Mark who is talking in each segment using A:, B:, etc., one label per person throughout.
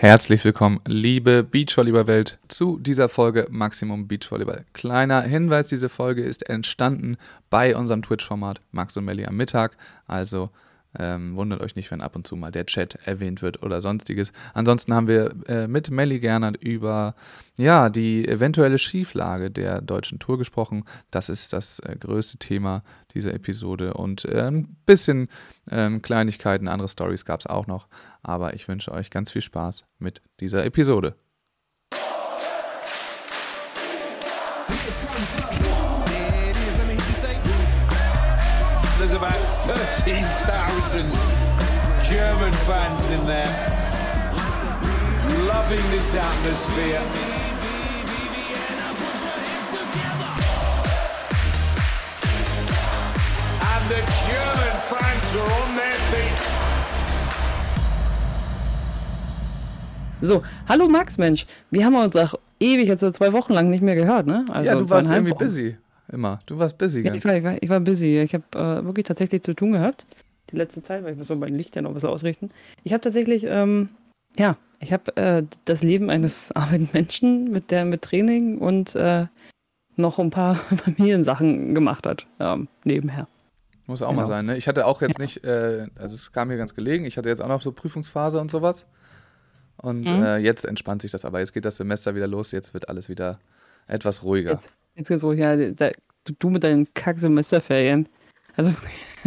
A: Herzlich willkommen, liebe Beachvolleyball-Welt, zu dieser Folge Maximum Beachvolleyball. Kleiner Hinweis, diese Folge ist entstanden bei unserem Twitch-Format Max und Melli am Mittag. Also ähm, wundert euch nicht, wenn ab und zu mal der Chat erwähnt wird oder sonstiges. Ansonsten haben wir äh, mit Melly Gernert über ja, die eventuelle Schieflage der deutschen Tour gesprochen. Das ist das äh, größte Thema dieser Episode. Und äh, ein bisschen ähm, Kleinigkeiten, andere Stories gab es auch noch. Aber ich wünsche euch ganz viel Spaß mit dieser Episode.
B: 13,000 German fans in there, loving this atmosphere. And the German fans are on their feet.
C: So, hallo Max, Mensch. Wir haben uns auch ewig, jetzt zwei Wochen lang nicht mehr gehört, ne?
A: Also ja, du warst irgendwie
C: Wochen.
A: busy. Immer. Du warst busy.
C: Ja, ich, war, ich, war, ich war busy. Ich habe äh, wirklich tatsächlich zu tun gehabt. Die letzte Zeit, weil ich muss so mein Licht ja noch was ausrichten. Ich habe tatsächlich, ähm, ja, ich habe äh, das Leben eines armen Menschen mit der mit Training und äh, noch ein paar Familiensachen gemacht hat, ähm, nebenher.
A: Muss auch genau. mal sein, ne? Ich hatte auch jetzt ja. nicht, äh, also es kam mir ganz gelegen, ich hatte jetzt auch noch so Prüfungsphase und sowas. Und mhm. äh, jetzt entspannt sich das aber. Jetzt geht das Semester wieder los, jetzt wird alles wieder etwas ruhiger.
C: Jetzt, jetzt geht's ruhig, ja. Da, du mit deinen Kack-Semesterferien. Also,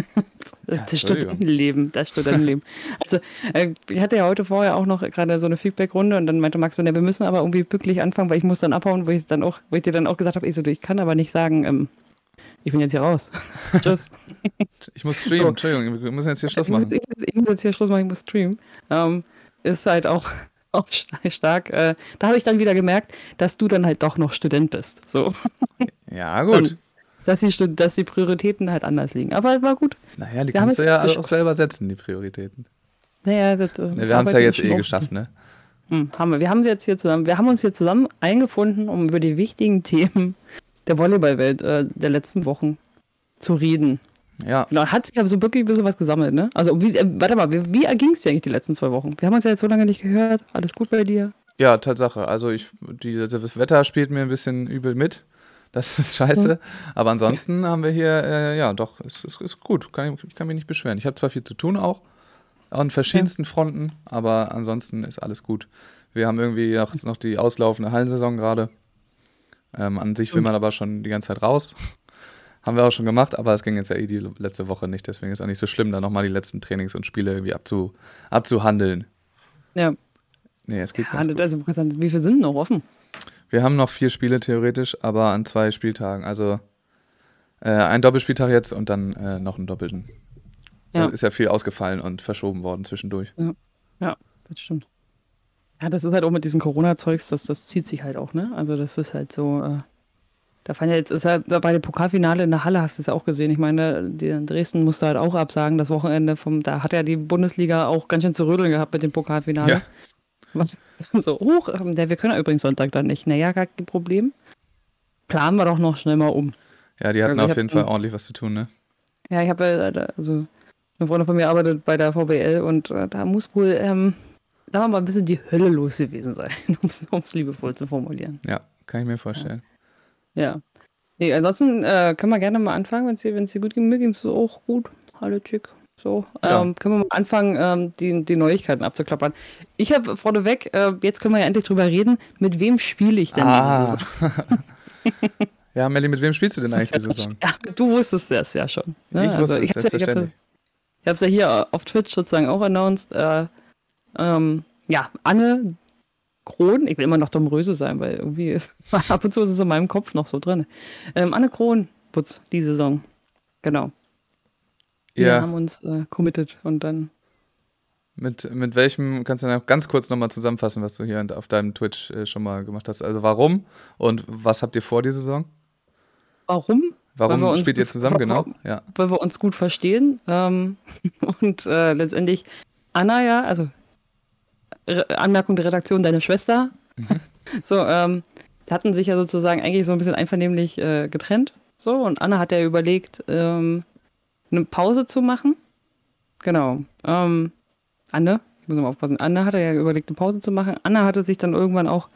C: das, ja, das Studentenleben, das Studentenleben. Also, äh, ich hatte ja heute vorher auch noch gerade so eine Feedback-Runde und dann meinte Max so, ne, wir müssen aber irgendwie pünktlich anfangen, weil ich muss dann abhauen, wo ich dann auch, wo ich dir dann auch gesagt habe, ich so, ich kann aber nicht sagen, ähm, ich bin jetzt hier raus. Tschüss.
A: Ich muss streamen, so. Entschuldigung, wir müssen jetzt hier Schluss machen.
C: Ich muss, ich, muss jetzt hier Schluss machen, ich muss streamen. Ähm, ist halt auch, auch stark. Äh, da habe ich dann wieder gemerkt, dass du dann halt doch noch Student bist. So.
A: Ja, gut. Und,
C: dass die, dass die Prioritäten halt anders liegen. Aber es war gut.
A: Naja, die wir kannst du ja auch selber setzen, die Prioritäten.
C: Naja, das,
A: äh, ja, wir haben es ja jetzt eh geschafft, ne?
C: Hm, haben wir. Wir haben jetzt hier zusammen, wir haben uns hier zusammen eingefunden, um über die wichtigen Themen der Volleyballwelt äh, der letzten Wochen zu reden.
A: Ja.
C: Genau, hat sich aber so wirklich ein bisschen was gesammelt, ne? Also, wie, äh, warte mal, wie, wie erging es dir eigentlich die letzten zwei Wochen? Wir haben uns ja jetzt so lange nicht gehört. Alles gut bei dir?
A: Ja, Tatsache. Also, ich, die, das Wetter spielt mir ein bisschen übel mit. Das ist scheiße. Mhm. Aber ansonsten haben wir hier, äh, ja, doch, es ist, ist, gut. Kann, ich kann mich nicht beschweren. Ich habe zwar viel zu tun auch, an verschiedensten ja. Fronten, aber ansonsten ist alles gut. Wir haben irgendwie noch, noch die auslaufende Hallensaison gerade. Ähm, an sich will man aber schon die ganze Zeit raus. Haben wir auch schon gemacht, aber es ging jetzt ja eh die letzte Woche nicht. Deswegen ist auch nicht so schlimm, da nochmal die letzten Trainings und Spiele irgendwie abzu, abzuhandeln.
C: Ja.
A: Nee, es geht
C: ja,
A: ganz gut.
C: Also, wie viele sind noch offen?
A: Wir haben noch vier Spiele theoretisch, aber an zwei Spieltagen. Also äh, ein Doppelspieltag jetzt und dann äh, noch einen doppelten. Ja. Ist ja viel ausgefallen und verschoben worden zwischendurch.
C: Ja, ja das stimmt. Ja, das ist halt auch mit diesen Corona-Zeugs, das, das zieht sich halt auch, ne? Also das ist halt so, äh, da fand ja jetzt, ist halt bei dem Pokalfinale in der Halle, hast du es auch gesehen. Ich meine, Dresden musste halt auch absagen, das Wochenende vom, da hat ja die Bundesliga auch ganz schön zu rödeln gehabt mit dem Pokalfinale. Ja. Was, so, hoch, ähm, wir können ja übrigens Sonntag dann nicht. Naja, gar kein Problem. Planen wir doch noch schnell mal um.
A: Ja, die hatten also auf jeden Fall ordentlich was zu tun, ne?
C: Ja, ich habe, äh, also, eine Freundin von mir arbeitet bei der VBL und äh, da muss wohl, ähm, sagen wir mal, ein bisschen die Hölle los gewesen sein, um es liebevoll zu formulieren.
A: Ja, kann ich mir vorstellen.
C: Ja. Ja. Nee, ansonsten äh, können wir gerne mal anfangen, wenn es dir, dir gut ging. Mir ging es auch gut. Hallo, Chick. So, ja. ähm, können wir mal anfangen, ähm, die, die Neuigkeiten abzuklappern. Ich habe vorneweg, äh, jetzt können wir ja endlich drüber reden, mit wem spiele ich denn
A: ah. diese Saison? ja, Melli, mit wem spielst du denn eigentlich ja diese Saison?
C: Ja, du wusstest das ja schon.
A: Ne? Ich wusste also, ich es,
C: selbstverständlich. ich habe es ja, hier auf Twitch sozusagen auch announced. Äh, ähm, ja, Anne Kron, ich will immer noch Domröse sein, weil irgendwie ist, ab und zu ist es in meinem Kopf noch so drin. Ähm, Anne Kron, Putz, die Saison. Genau. Wir ja. haben uns äh, committed und dann.
A: Mit, mit welchem, kannst du noch ganz kurz nochmal zusammenfassen, was du hier auf deinem Twitch äh, schon mal gemacht hast? Also warum und was habt ihr vor die Saison?
C: Warum?
A: Warum spielt ihr zusammen, genau?
C: Ja. Weil wir uns gut verstehen ähm, und äh, letztendlich Anna ja, also Re Anmerkung der Redaktion, deine Schwester. Mhm. So, ähm, hatten sich ja sozusagen eigentlich so ein bisschen einvernehmlich äh, getrennt. So, und Anna hat ja überlegt, ähm, eine Pause zu machen. Genau. Ähm, Anne, ich muss mal aufpassen. Anna hatte ja überlegt, eine Pause zu machen. Anna hatte sich dann irgendwann auch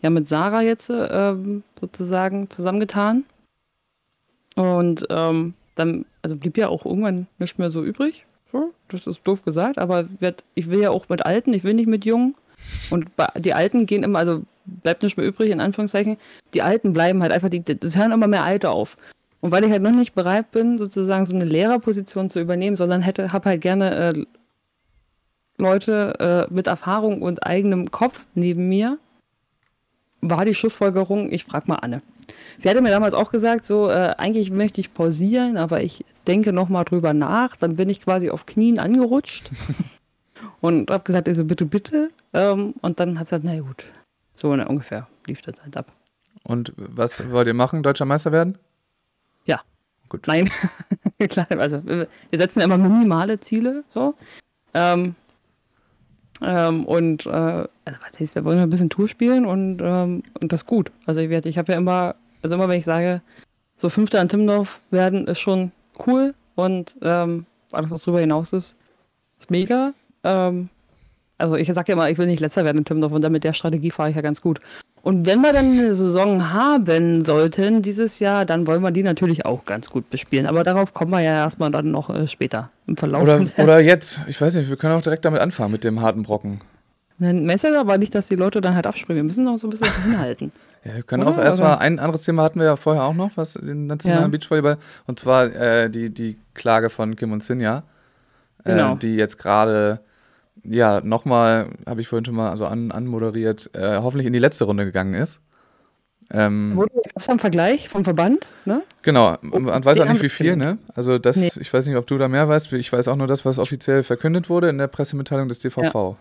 C: ja mit Sarah jetzt ähm, sozusagen zusammengetan. Und ähm, dann, also blieb ja auch irgendwann nicht mehr so übrig. Das ist doof gesagt, aber ich will ja auch mit Alten, ich will nicht mit Jungen. Und die Alten gehen immer, also bleibt nicht mehr übrig, in Anführungszeichen. Die Alten bleiben halt einfach, die, das hören immer mehr Alte auf. Und weil ich halt noch nicht bereit bin, sozusagen so eine Lehrerposition zu übernehmen, sondern hätte, habe halt gerne äh, Leute äh, mit Erfahrung und eigenem Kopf neben mir, war die Schlussfolgerung, ich frage mal Anne. Sie hatte mir damals auch gesagt, so, äh, eigentlich möchte ich pausieren, aber ich denke nochmal drüber nach. Dann bin ich quasi auf Knien angerutscht und habe gesagt, also bitte, bitte. Ähm, und dann hat sie gesagt, na gut, so ne, ungefähr lief das halt ab.
A: Und was wollt ihr machen? Deutscher Meister werden?
C: Ja.
A: Gut.
C: Nein, klar, also wir setzen immer minimale Ziele, so. Ähm, ähm, und äh, also was heißt, wir wollen ein bisschen Tour spielen und, ähm, und das gut. Also ich, ich habe ja immer, also immer wenn ich sage, so Fünfter an Timmendorf werden, ist schon cool und ähm, alles, was darüber hinaus ist, ist mega. Ähm, also ich sage ja immer, ich will nicht letzter werden in Timmendorf und dann mit der Strategie fahre ich ja ganz gut. Und wenn wir dann eine Saison haben sollten dieses Jahr, dann wollen wir die natürlich auch ganz gut bespielen. Aber darauf kommen wir ja erstmal dann noch äh, später im Verlauf.
A: Oder, oder jetzt, ich weiß nicht, wir können auch direkt damit anfangen, mit dem harten Brocken.
C: Ein Messer aber nicht, dass die Leute dann halt abspringen. Wir müssen noch so ein bisschen hinhalten.
A: Ja, wir können Oder? auch erstmal, ein anderes Thema hatten wir ja vorher auch noch, was den nationalen ja. Beachvolleyball, und zwar äh, die, die Klage von Kim und Sinja, äh, genau. die jetzt gerade ja, nochmal, habe ich vorhin schon mal so an, anmoderiert, äh, hoffentlich in die letzte Runde gegangen ist. Ähm,
C: Gab es einen Vergleich vom Verband? Ne?
A: Genau, man weiß auch nicht, wie viel, ne? Also das, nee. ich weiß nicht, ob du da mehr weißt, ich weiß auch nur das, was offiziell verkündet wurde in der Pressemitteilung des DVV. Ja.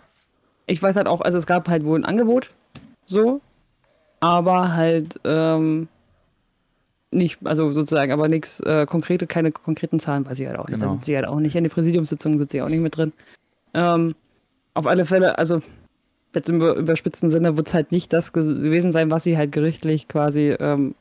C: Ich weiß halt auch, also es gab halt wohl ein Angebot, so, aber halt ähm, nicht, also sozusagen, aber nichts äh, konkrete, keine konkreten Zahlen weiß ich halt auch nicht. Genau. Da sind sie halt auch nicht. In den Präsidiumssitzungen sind sie auch nicht mit drin. Ähm, auf alle Fälle, also jetzt im überspitzten Sinne wird es halt nicht das gewesen sein, was sie halt gerichtlich quasi ähm,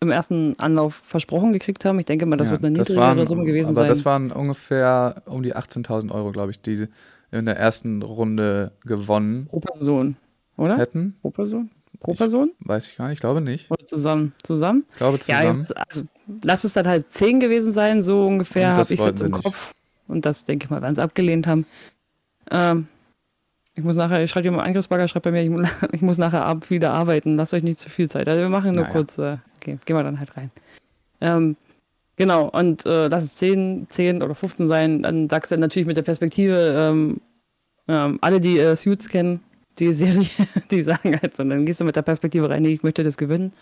C: im ersten Anlauf versprochen gekriegt haben. Ich denke mal, das ja, wird eine niedrigere waren, Summe gewesen aber sein.
A: Aber das waren ungefähr um die 18.000 Euro, glaube ich, die in der ersten Runde gewonnen
C: Pro Person, oder?
A: Hätten.
C: Pro Person? Pro Person?
A: Ich, weiß ich gar nicht, ich glaube nicht.
C: Oder zusammen? Zusammen?
A: Ich glaube zusammen.
C: Ja, also lass es dann halt 10 gewesen sein, so ungefähr habe ich jetzt im Kopf. Und das denke ich mal, werden sie abgelehnt haben. Ähm, ich muss nachher, ich schreibe dir mal Angriffsbagger, schreibt bei mir, ich, ich, muss nachher ab, wieder arbeiten. Lasst euch nicht zu viel Zeit. Also wir machen nur naja. kurz, äh, okay, gehen wir dann halt rein. Ähm, genau, und äh, lass es 10, 10 oder 15 sein, dann sagst du natürlich mit der Perspektive, ähm, ähm, alle, die äh, Suits kennen, die Serie, die sagen halt so, dann gehst du mit der Perspektive rein, nee, ich möchte das gewinnen.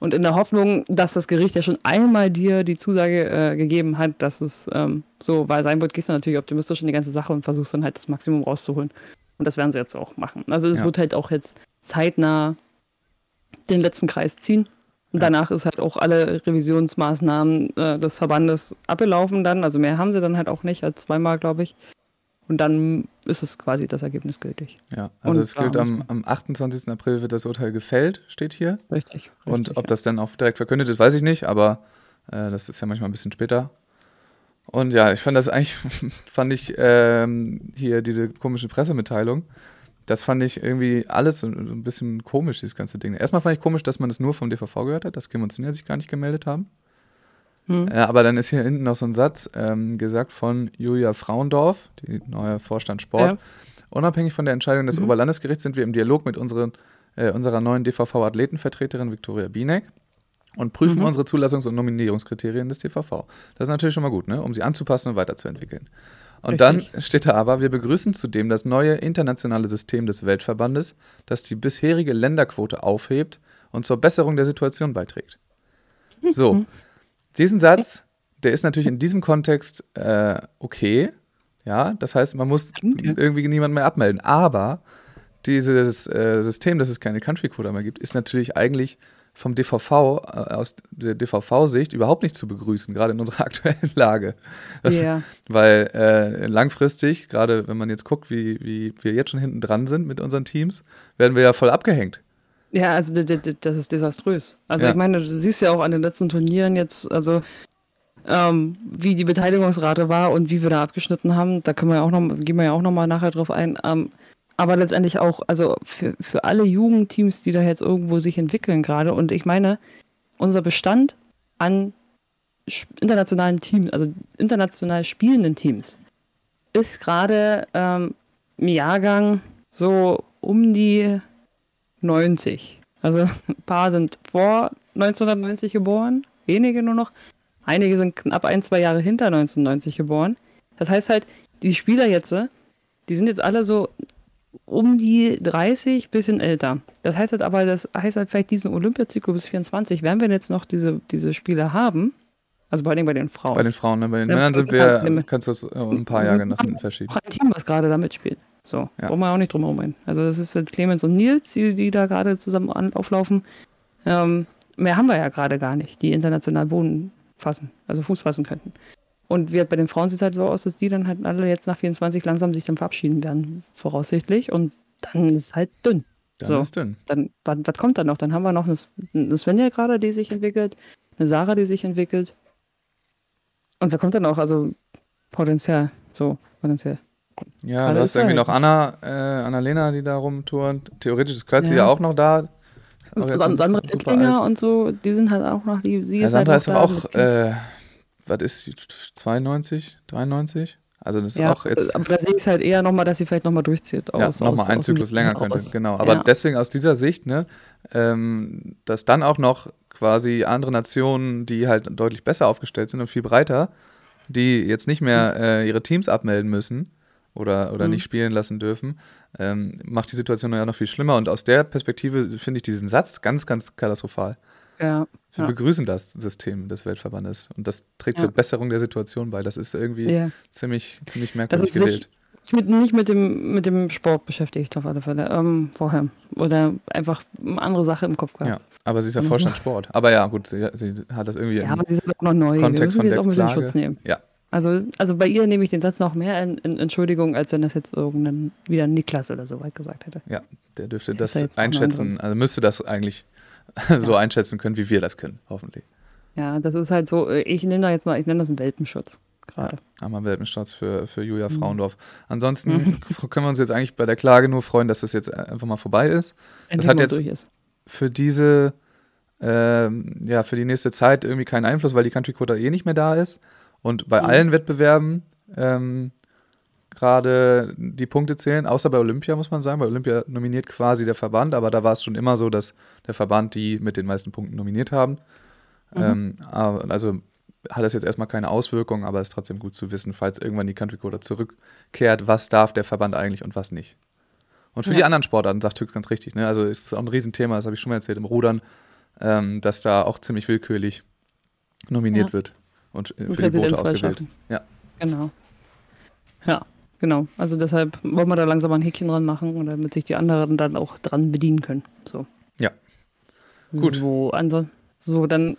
C: Und in der Hoffnung, dass das Gericht ja schon einmal dir die Zusage äh, gegeben hat, dass es ähm, so sein wird, gehst du natürlich optimistisch in die ganze Sache und versuchst dann halt das Maximum rauszuholen. Und das werden sie jetzt auch machen. Also es ja. wird halt auch jetzt zeitnah den letzten Kreis ziehen. Und danach ist halt auch alle Revisionsmaßnahmen äh, des Verbandes abgelaufen dann. Also mehr haben sie dann halt auch nicht als zweimal, glaube ich. Und dann ist es quasi das Ergebnis gültig.
A: Ja, also und es gilt am, am 28. April wird das Urteil gefällt, steht hier.
C: Richtig. richtig
A: und ob ja. das dann auch direkt verkündet ist, weiß ich nicht, aber äh, das ist ja manchmal ein bisschen später. Und ja, ich fand das eigentlich, fand ich ähm, hier diese komische Pressemitteilung, das fand ich irgendwie alles so ein bisschen komisch, dieses ganze Ding. Erstmal fand ich komisch, dass man das nur vom DVV gehört hat, dass Kim und Sinja sich gar nicht gemeldet haben. Hm. Äh, aber dann ist hier hinten noch so ein Satz ähm, gesagt von Julia Frauendorf, die neue Vorstand Sport. Ja. Unabhängig von der Entscheidung des mhm. Oberlandesgerichts sind wir im Dialog mit unseren, äh, unserer neuen DVV-Athletenvertreterin Viktoria Bienek und prüfen mhm. unsere Zulassungs- und Nominierungskriterien des DVV. Das ist natürlich schon mal gut, ne? um sie anzupassen und weiterzuentwickeln. Und Richtig. dann steht da aber, wir begrüßen zudem das neue internationale System des Weltverbandes, das die bisherige Länderquote aufhebt und zur Besserung der Situation beiträgt. So, mhm. diesen Satz, der ist natürlich in diesem Kontext äh, okay. Ja, das heißt, man muss irgendwie niemanden mehr abmelden. Aber dieses äh, System, dass es keine Country-Quote mehr gibt, ist natürlich eigentlich vom DVV, äh, aus der DVV-Sicht überhaupt nicht zu begrüßen, gerade in unserer aktuellen Lage. Das, yeah. Weil äh, langfristig, gerade wenn man jetzt guckt, wie, wie wir jetzt schon hinten dran sind mit unseren Teams, werden wir ja voll abgehängt.
C: Ja, also das ist desaströs. Also ja. ich meine, du siehst ja auch an den letzten Turnieren jetzt, also ähm, wie die Beteiligungsrate war und wie wir da abgeschnitten haben. Da können wir ja auch noch, gehen wir ja auch noch mal nachher drauf ein. Ähm, aber letztendlich auch, also für, für alle Jugendteams, die da jetzt irgendwo sich entwickeln gerade. Und ich meine, unser Bestand an internationalen Teams, also international spielenden Teams, ist gerade ähm, im Jahrgang so um die 90. Also ein paar sind vor 1990 geboren, wenige nur noch. Einige sind knapp ein, zwei Jahre hinter 1990 geboren. Das heißt halt, die Spieler jetzt, die sind jetzt alle so um die 30, bisschen älter. Das heißt halt aber, das heißt halt vielleicht diesen Olympiazyklus bis 24, werden wir jetzt noch diese, diese Spiele haben, also vor allem bei den Frauen.
A: Bei den Frauen, ne? bei den ja, Männern sind wir, kannst du das ein paar Jahre nach hinten verschieben.
C: Auch ein Team, was gerade da mitspielt. So, ja. brauchen wir auch nicht drum herum Also das ist halt Clemens und Nils, die, die da gerade zusammen auflaufen. Ähm, mehr haben wir ja gerade gar nicht, die international Boden fassen, also Fuß fassen könnten. Und wie halt bei den Frauen sieht es halt so aus, dass die dann halt alle jetzt nach 24 langsam sich dann verabschieden werden, voraussichtlich. Und dann ist halt dünn.
A: Dann so, ist dünn.
C: Dann, was, was kommt dann noch? Dann haben wir noch eine, Svenja gerade, die sich entwickelt, eine Sarah, die sich entwickelt. Und wer kommt dann auch? Also Potenzial, so potenziell.
A: Ja, Alles du hast irgendwie noch Anna, äh, Annalena, die da rumturnt. Theoretisch ist Kürzi ja. ja auch noch da.
C: Und Sandra Littlinger und so, die sind halt auch noch, die, sie
A: ja, ist Sandra halt ist auch, äh, was ist sie, 92, 93? Also das ist ja, auch jetzt.
C: Aber da sehe ich es halt eher nochmal, dass sie vielleicht nochmal durchzieht.
A: Aus, ja, nochmal ein Zyklus länger könnte, aus. genau. Aber ja. deswegen aus dieser Sicht, ne, ähm, dass dann auch noch quasi andere Nationen, die halt deutlich besser aufgestellt sind und viel breiter, die jetzt nicht mehr mhm. äh, ihre Teams abmelden müssen oder, oder mhm. nicht spielen lassen dürfen, ähm, macht die Situation ja noch viel schlimmer. Und aus der Perspektive finde ich diesen Satz ganz, ganz katastrophal.
C: Ja.
A: Wir ja. begrüßen das System des Weltverbandes und das trägt ja. zur Besserung der Situation bei. Das ist irgendwie ja. ziemlich, ziemlich merkwürdig gewählt.
C: Ich mit, nicht mit dem, mit dem Sport beschäftigt auf alle Fälle ähm, vorher. Oder einfach eine andere Sache im Kopf gehabt.
A: Ja, aber sie ist ja Vorstand Sport. Aber ja, gut, sie, sie hat das irgendwie
C: ja, aber sie ist auch noch neu.
A: Kontext
C: Wir
A: müssen jetzt
C: auch ein bisschen Schutz nehmen.
A: Ja,
C: also, also bei ihr nehme ich den Satz noch mehr in, in Entschuldigung, als wenn das jetzt irgendein wieder Niklas oder so weit gesagt hätte.
A: Ja, der dürfte das, das einschätzen, also müsste das eigentlich so ja. einschätzen können, wie wir das können, hoffentlich.
C: Ja, das ist halt so, ich nehme da jetzt mal, ich nenne das einen Welpenschutz gerade.
A: Ja, einmal Welpenschutz für, für Julia mhm. Frauendorf. Ansonsten mhm. können wir uns jetzt eigentlich bei der Klage nur freuen, dass das jetzt einfach mal vorbei ist. Endlich das hat jetzt ist. für diese, äh, ja, für die nächste Zeit irgendwie keinen Einfluss, weil die Country Quota eh nicht mehr da ist. Und bei mhm. allen Wettbewerben ähm, gerade die Punkte zählen, außer bei Olympia, muss man sagen. Bei Olympia nominiert quasi der Verband, aber da war es schon immer so, dass der Verband die mit den meisten Punkten nominiert haben. Mhm. Ähm, also hat das jetzt erstmal keine Auswirkungen, aber es ist trotzdem gut zu wissen, falls irgendwann die Country Quota zurückkehrt, was darf der Verband eigentlich und was nicht. Und für ja. die anderen Sportarten sagt Hüx ganz richtig, ne? also ist auch ein Riesenthema, das habe ich schon mal erzählt im Rudern, ähm, dass da auch ziemlich willkürlich nominiert ja. wird und äh, für die Boote ausgewählt. Ja.
C: Genau. Ja, genau. Also deshalb wollen wir da langsam ein Häkchen dran machen, damit sich die anderen dann auch dran bedienen können. So.
A: Ja. Gut.
C: So, so dann,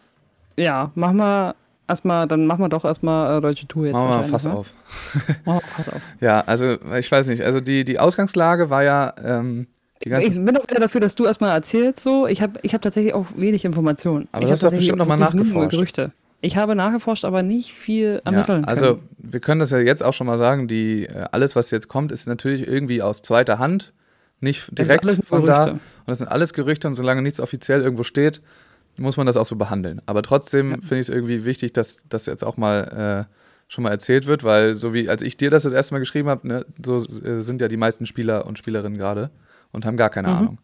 C: ja, machen wir erstmal, dann machen wir doch erstmal äh, deutsche Tour jetzt.
A: Machen wir Fass ne? auf. machen wir Fass auf. Ja, also ich weiß nicht, also die, die Ausgangslage war ja. Ähm,
C: ich bin auch wieder dafür, dass du erstmal erzählst so. Ich habe ich hab tatsächlich auch wenig Informationen.
A: Aber
C: ich
A: du hast doch bestimmt nochmal nachgeforscht.
C: Gerüchte. Ich habe nachgeforscht, aber nicht viel ermitteln
A: ja, also können. wir können das ja jetzt auch schon mal sagen, die, äh, alles, was jetzt kommt, ist natürlich irgendwie aus zweiter Hand, nicht direkt von da. Und das sind alles Gerüchte und solange nichts offiziell irgendwo steht, muss man das auch so behandeln. Aber trotzdem ja. finde ich es irgendwie wichtig, dass das jetzt auch mal äh, schon mal erzählt wird, weil so wie als ich dir das das erste Mal geschrieben habe, ne, so äh, sind ja die meisten Spieler und Spielerinnen gerade und haben gar keine mhm. Ahnung.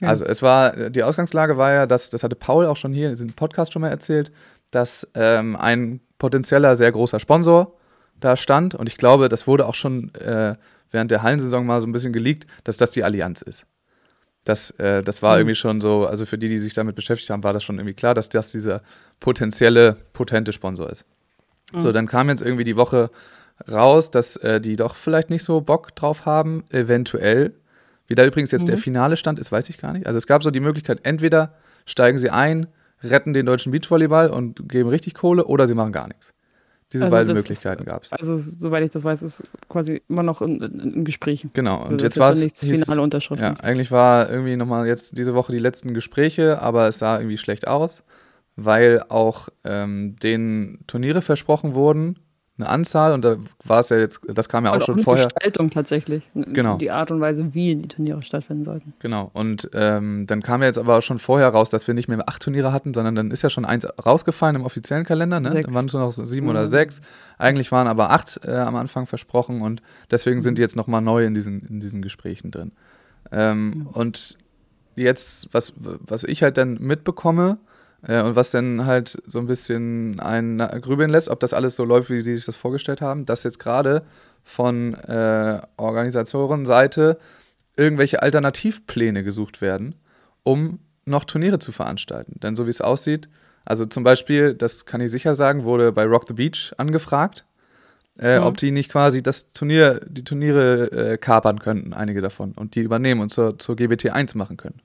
A: Ja. Also es war, die Ausgangslage war ja, dass, das hatte Paul auch schon hier in diesem Podcast schon mal erzählt, dass ähm, ein potenzieller sehr großer Sponsor da stand. Und ich glaube, das wurde auch schon äh, während der Hallensaison mal so ein bisschen geleakt, dass das die Allianz ist. Das, äh, das war mhm. irgendwie schon so, also für die, die sich damit beschäftigt haben, war das schon irgendwie klar, dass das dieser potenzielle, potente Sponsor ist. Mhm. So, dann kam jetzt irgendwie die Woche raus, dass äh, die doch vielleicht nicht so Bock drauf haben, eventuell. Wie da übrigens jetzt mhm. der finale Stand ist, weiß ich gar nicht. Also es gab so die Möglichkeit, entweder steigen sie ein, retten den deutschen Beachvolleyball und geben richtig Kohle oder sie machen gar nichts. Diese also beiden Möglichkeiten gab es.
C: Also, soweit ich das weiß, ist quasi immer noch in, in, Gesprächen.
A: Genau. Und also jetzt war es. finale Unterschrift. Ja, eigentlich war irgendwie nochmal jetzt diese Woche die letzten Gespräche, aber es sah irgendwie schlecht aus. weil auch ähm, den Turniere versprochen wurden, eine Anzahl und da war es ja jetzt, das kam ja auch
C: Und
A: schon vorher.
C: Gestaltung tatsächlich.
A: Genau.
C: Die Art und Weise, wie die Turniere stattfinden sollten.
A: Genau. Und ähm, dann kam ja jetzt aber auch schon vorher raus, dass wir nicht mehr acht Turniere hatten, sondern dann ist ja schon eins rausgefallen im offiziellen Kalender. Ne?
C: Sechs.
A: Dann waren es nur noch sieben
C: Mhm.
A: oder sechs. Eigentlich waren aber acht äh, am Anfang versprochen und deswegen sind die jetzt nochmal neu in diesen, in diesen Gesprächen drin. Ähm, Und jetzt, was, was ich halt dann mitbekomme, äh, und was dann halt so ein bisschen ein grübeln lässt, ob das alles so läuft, wie sie sich das vorgestellt haben, dass jetzt gerade von äh, Organisatorenseite irgendwelche Alternativpläne gesucht werden, um noch Turniere zu veranstalten. Denn so wie es aussieht, also zum Beispiel, das kann ich sicher sagen, wurde bei Rock the Beach angefragt, äh,
C: Mhm.
A: ob die nicht quasi das Turnier, die Turniere äh, kapern könnten, einige davon, und die übernehmen und zur, zur GBT 1 machen können.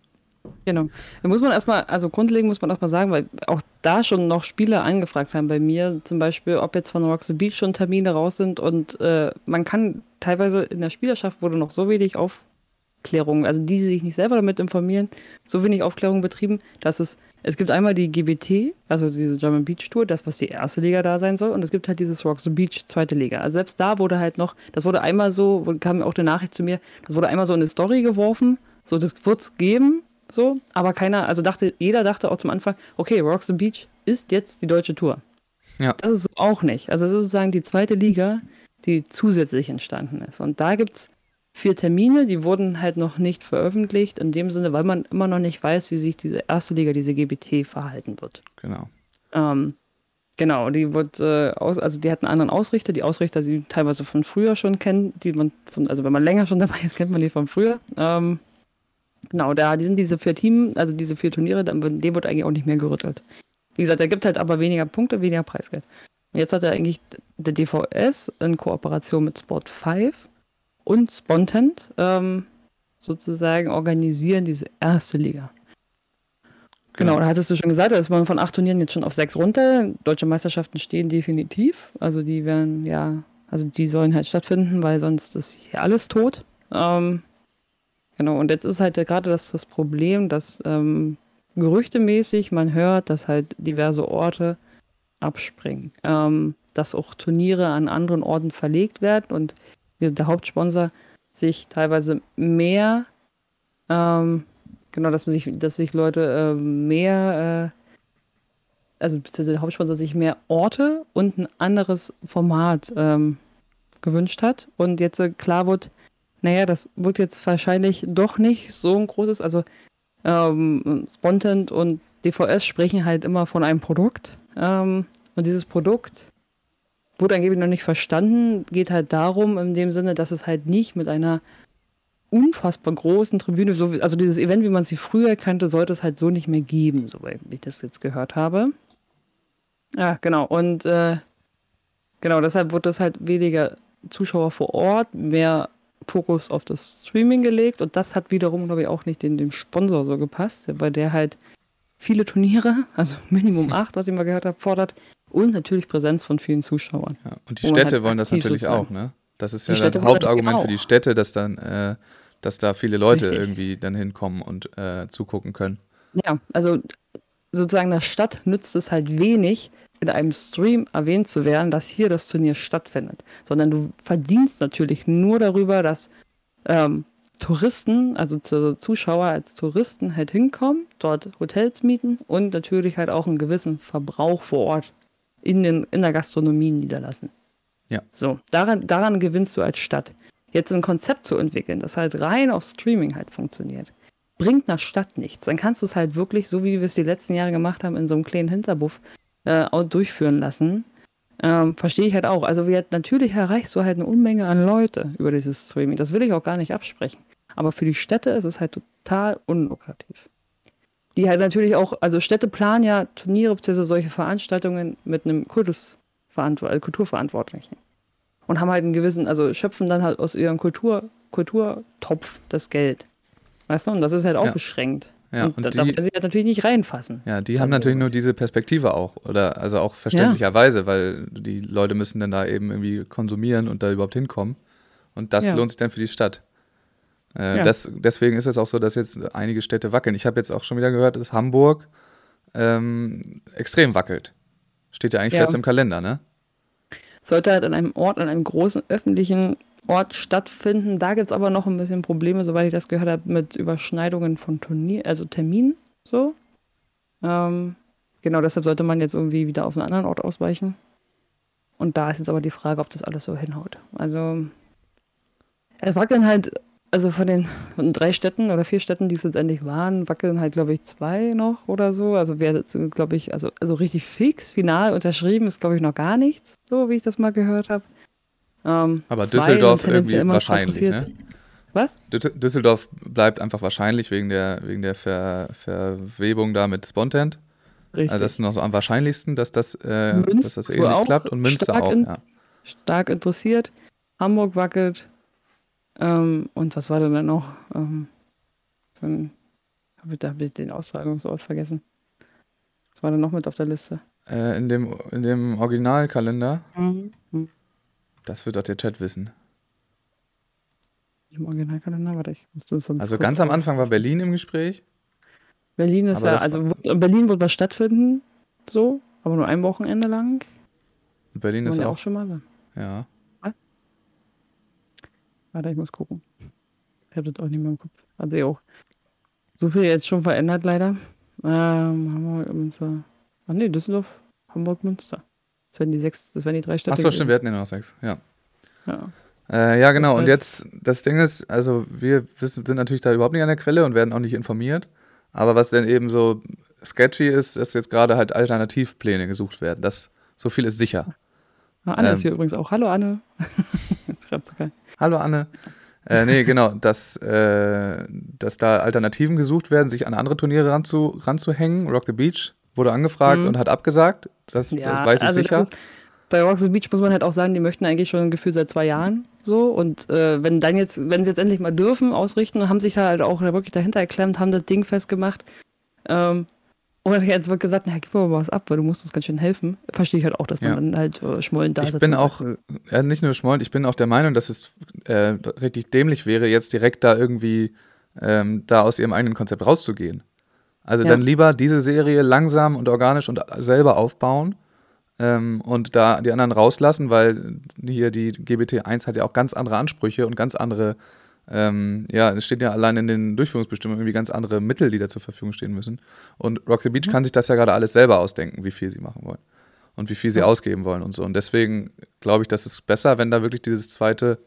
C: Genau. Da muss man erstmal, also grundlegend muss man erstmal sagen, weil auch da schon noch Spieler angefragt haben bei mir, zum Beispiel, ob jetzt von the Beach schon Termine raus sind. Und äh, man kann teilweise in der Spielerschaft wurde noch so wenig Aufklärung, also die, die sich nicht selber damit informieren, so wenig Aufklärung betrieben, dass es, es gibt einmal die GBT, also diese German Beach Tour, das, was die erste Liga da sein soll, und es gibt halt dieses the Beach, zweite Liga. Also selbst da wurde halt noch, das wurde einmal so, kam auch eine Nachricht zu mir, das wurde einmal so in eine Story geworfen, so, das wird es geben, so, aber keiner, also dachte, jeder dachte auch zum Anfang, okay, Rock the Beach ist jetzt die deutsche Tour.
A: Ja.
C: Das ist so auch nicht. Also es ist sozusagen die zweite Liga, die zusätzlich entstanden ist. Und da gibt es vier Termine, die wurden halt noch nicht veröffentlicht, in dem Sinne, weil man immer noch nicht weiß, wie sich diese erste Liga, diese GBT, verhalten wird.
A: Genau.
C: Ähm, genau, die wird äh, aus, also die hat einen anderen Ausrichter, die Ausrichter, die teilweise von früher schon kennt, die man von, also wenn man länger schon dabei ist, kennt man die von früher. Ähm, genau, da die sind diese vier Teams, also diese vier Turniere, dann wird, dem wird eigentlich auch nicht mehr gerüttelt. Wie gesagt, er gibt halt aber weniger Punkte, weniger Preisgeld. Und jetzt hat er eigentlich der DVS in Kooperation mit Sport 5 und Spontent ähm, sozusagen organisieren diese erste Liga. Genau, da hattest du schon gesagt, da ist man von acht Turnieren jetzt schon auf sechs runter. Deutsche Meisterschaften stehen definitiv. Also die werden ja, also die sollen halt stattfinden, weil sonst ist hier alles tot. Ähm, genau, und jetzt ist halt gerade das, das Problem, dass ähm, gerüchtemäßig man hört, dass halt diverse Orte abspringen. Ähm, dass auch Turniere an anderen Orten verlegt werden und der Hauptsponsor sich teilweise mehr ähm, Genau, dass man sich, dass sich Leute äh, mehr, äh, also der Hauptsponsor sich mehr Orte und ein anderes Format ähm, gewünscht hat. Und jetzt äh, klar wird, naja, das wird jetzt wahrscheinlich doch nicht so ein großes, also ähm, Spontent und DVS sprechen halt immer von einem Produkt. Ähm, und dieses Produkt wurde angeblich noch nicht verstanden, geht halt darum, in dem Sinne, dass es halt nicht mit einer unfassbar großen Tribüne, so wie, also dieses Event, wie man sie früher kannte, sollte es halt so nicht mehr geben, soweit ich das jetzt gehört habe. Ja, genau. Und äh, genau, deshalb wird es halt weniger Zuschauer vor Ort, mehr Fokus auf das Streaming gelegt und das hat wiederum, glaube ich, auch nicht den, dem Sponsor so gepasst, weil der halt viele Turniere, also Minimum acht, was ich mal gehört habe, fordert und natürlich Präsenz von vielen Zuschauern.
A: Ja, und die Städte
C: halt
A: wollen das natürlich
C: sozusagen-
A: auch, ne? Das ist ja das Hauptargument für die. Städte, dass dann, äh, dass da viele Leute
C: Richtig.
A: irgendwie dann hinkommen und äh, zugucken können.
C: Ja, also sozusagen der Stadt nützt es halt wenig, in einem Stream erwähnt zu werden, dass hier das Turnier stattfindet, sondern du verdienst natürlich nur darüber, dass ähm, Touristen, also zu- Zuschauer als Touristen halt hinkommen, dort Hotels mieten und natürlich halt auch einen gewissen Verbrauch vor Ort in, den, in der Gastronomie niederlassen.
A: Ja.
C: So, daran, daran gewinnst du als Stadt. Jetzt ein Konzept zu entwickeln, das halt rein auf Streaming halt funktioniert, bringt einer Stadt nichts. Dann kannst du es halt wirklich, so wie wir es die letzten Jahre gemacht haben, in so einem kleinen Hinterbuff äh, durchführen lassen. Ähm, Verstehe ich halt auch. Also wir, natürlich erreichst du halt eine Unmenge an Leute über dieses Streaming. Das will ich auch gar nicht absprechen. Aber für die Städte ist es halt total unlukrativ. Die halt natürlich auch, also Städte planen ja Turniere bzw. solche Veranstaltungen mit einem Kultusverantwort äh, Kulturverantwortlichen. Und haben halt einen gewissen, also schöpfen dann halt aus ihrem Kultur, Kulturtopf das Geld. Weißt du, und das ist halt auch
A: Ja.
C: beschränkt.
A: Ja,
C: und,
A: und
C: da,
A: die-
C: da werden sie halt natürlich nicht reinfassen.
A: Ja, die haben natürlich nur diese Perspektive auch. Oder also auch verständlicherweise, weil die Leute müssen dann da eben irgendwie konsumieren und da überhaupt hinkommen. Und das
C: Ja.
A: lohnt sich dann für die Stadt. Äh,
C: Ja.
A: das, deswegen ist es auch so, dass jetzt einige Städte wackeln. Ich habe jetzt auch schon wieder gehört, dass Hamburg ähm, extrem wackelt. Steht ja eigentlich
C: Ja.
A: fest im Kalender, ne?
C: Sollte halt an einem Ort, an einem großen öffentlichen Ort stattfinden. Da gibt es aber noch ein bisschen Probleme, soweit ich das gehört habe, mit Überschneidungen von Turnier, also Terminen so. Ähm, genau, deshalb sollte man jetzt irgendwie wieder auf einen anderen Ort ausweichen. Und da ist jetzt aber die Frage, ob das alles so hinhaut. Also, es wackeln halt, also von den, drei Städten oder vier Städten, die es letztendlich waren, wackeln halt, glaube ich, zwei noch oder so. Also, wer, glaube ich, also, also richtig fix, final unterschrieben ist, glaube ich, noch gar nichts, so wie ich das mal gehört habe. Ähm,
A: Aber Düsseldorf irgendwie wahrscheinlich, ne?
C: Was?
A: Dü- Düsseldorf bleibt einfach wahrscheinlich wegen der, wegen der Ver, Verwebung da mit Spontent.
C: Richtig.
A: Also das ist noch so am wahrscheinlichsten, dass das, äh, dass das ähnlich
C: auch
A: klappt und Münster auch,
C: in-
A: ja.
C: Stark interessiert. Hamburg wackelt. Ähm, und was war denn da noch? Ähm, von, hab ich, da habe ich den Austragungsort vergessen. Was war denn noch mit auf der Liste?
A: Äh, in, dem, in dem Originalkalender,
C: Mhm.
A: Das wird doch der Chat wissen.
C: Im Originalkalender, warte, ich muss das sonst
A: Also ganz am Anfang war Berlin im Gespräch.
C: Berlin ist
A: aber
C: ja, also Berlin wird was stattfinden, so, aber nur ein Wochenende lang.
A: Berlin ist
C: ja
A: auch,
C: schon mal. da.
A: ja.
C: Warte, ich muss gucken. Ich habe das auch nicht mehr im Kopf. Sich auch so viel jetzt schon verändert, leider. Ähm, Hamburg, Münster. Ach nee, Düsseldorf, Hamburg, Münster. Das wären die sechs, das wären die drei Städte.
A: Achso, stimmt, wir hatten ja noch sechs, ja.
C: Ja.
A: Äh, ja, genau. Und jetzt, das Ding ist, also wir wissen, sind natürlich da überhaupt nicht an der Quelle und werden auch nicht informiert. Aber was denn eben so sketchy ist, dass jetzt gerade halt Alternativpläne gesucht werden. Das, so viel ist sicher.
C: Ah, Anne ist
A: Ähm.
C: hier übrigens auch. Hallo Anne. ist.
A: Hallo Anne. Äh, nee, genau, dass, äh, dass da Alternativen gesucht werden, sich an andere Turniere ranzu, ranzuhängen. Rock the Beach wurde angefragt
C: Mhm.
A: und hat abgesagt. Das, das weiß ich
C: also
A: sicher.
C: Ist, bei Rocks the Beach muss man halt auch sagen, die möchten eigentlich schon ein Gefühl seit zwei Jahren so. Und äh, wenn dann jetzt, wenn sie jetzt endlich mal dürfen, ausrichten, haben sich da halt auch wirklich dahinter erklemmt, haben das Ding festgemacht. Ähm, und jetzt wird gesagt, na, gib mir mal was ab, weil du musst uns ganz schön helfen. Verstehe ich halt auch, dass man
A: Ja.
C: dann halt äh, schmollend da
A: ich
C: sitzt
A: bin auch,
C: sagt,
A: ja, nicht nur schmollend, ich bin auch der Meinung, dass es äh, richtig dämlich wäre, jetzt direkt da irgendwie ähm, da aus ihrem eigenen Konzept rauszugehen. Also
C: Ja.
A: dann lieber diese Serie langsam und organisch und selber aufbauen ähm, und da die anderen rauslassen, weil hier die GBT 1 hat ja auch ganz andere Ansprüche und ganz andere, ähm, ja, es steht ja allein in den Durchführungsbestimmungen irgendwie ganz andere Mittel, die da zur Verfügung stehen müssen. Und Rock the Beach kann sich das ja gerade alles selber ausdenken, wie viel sie machen wollen und wie viel sie
C: Ja.
A: ausgeben wollen und so. Und deswegen glaube ich, dass es besser, wenn da wirklich dieses zweite,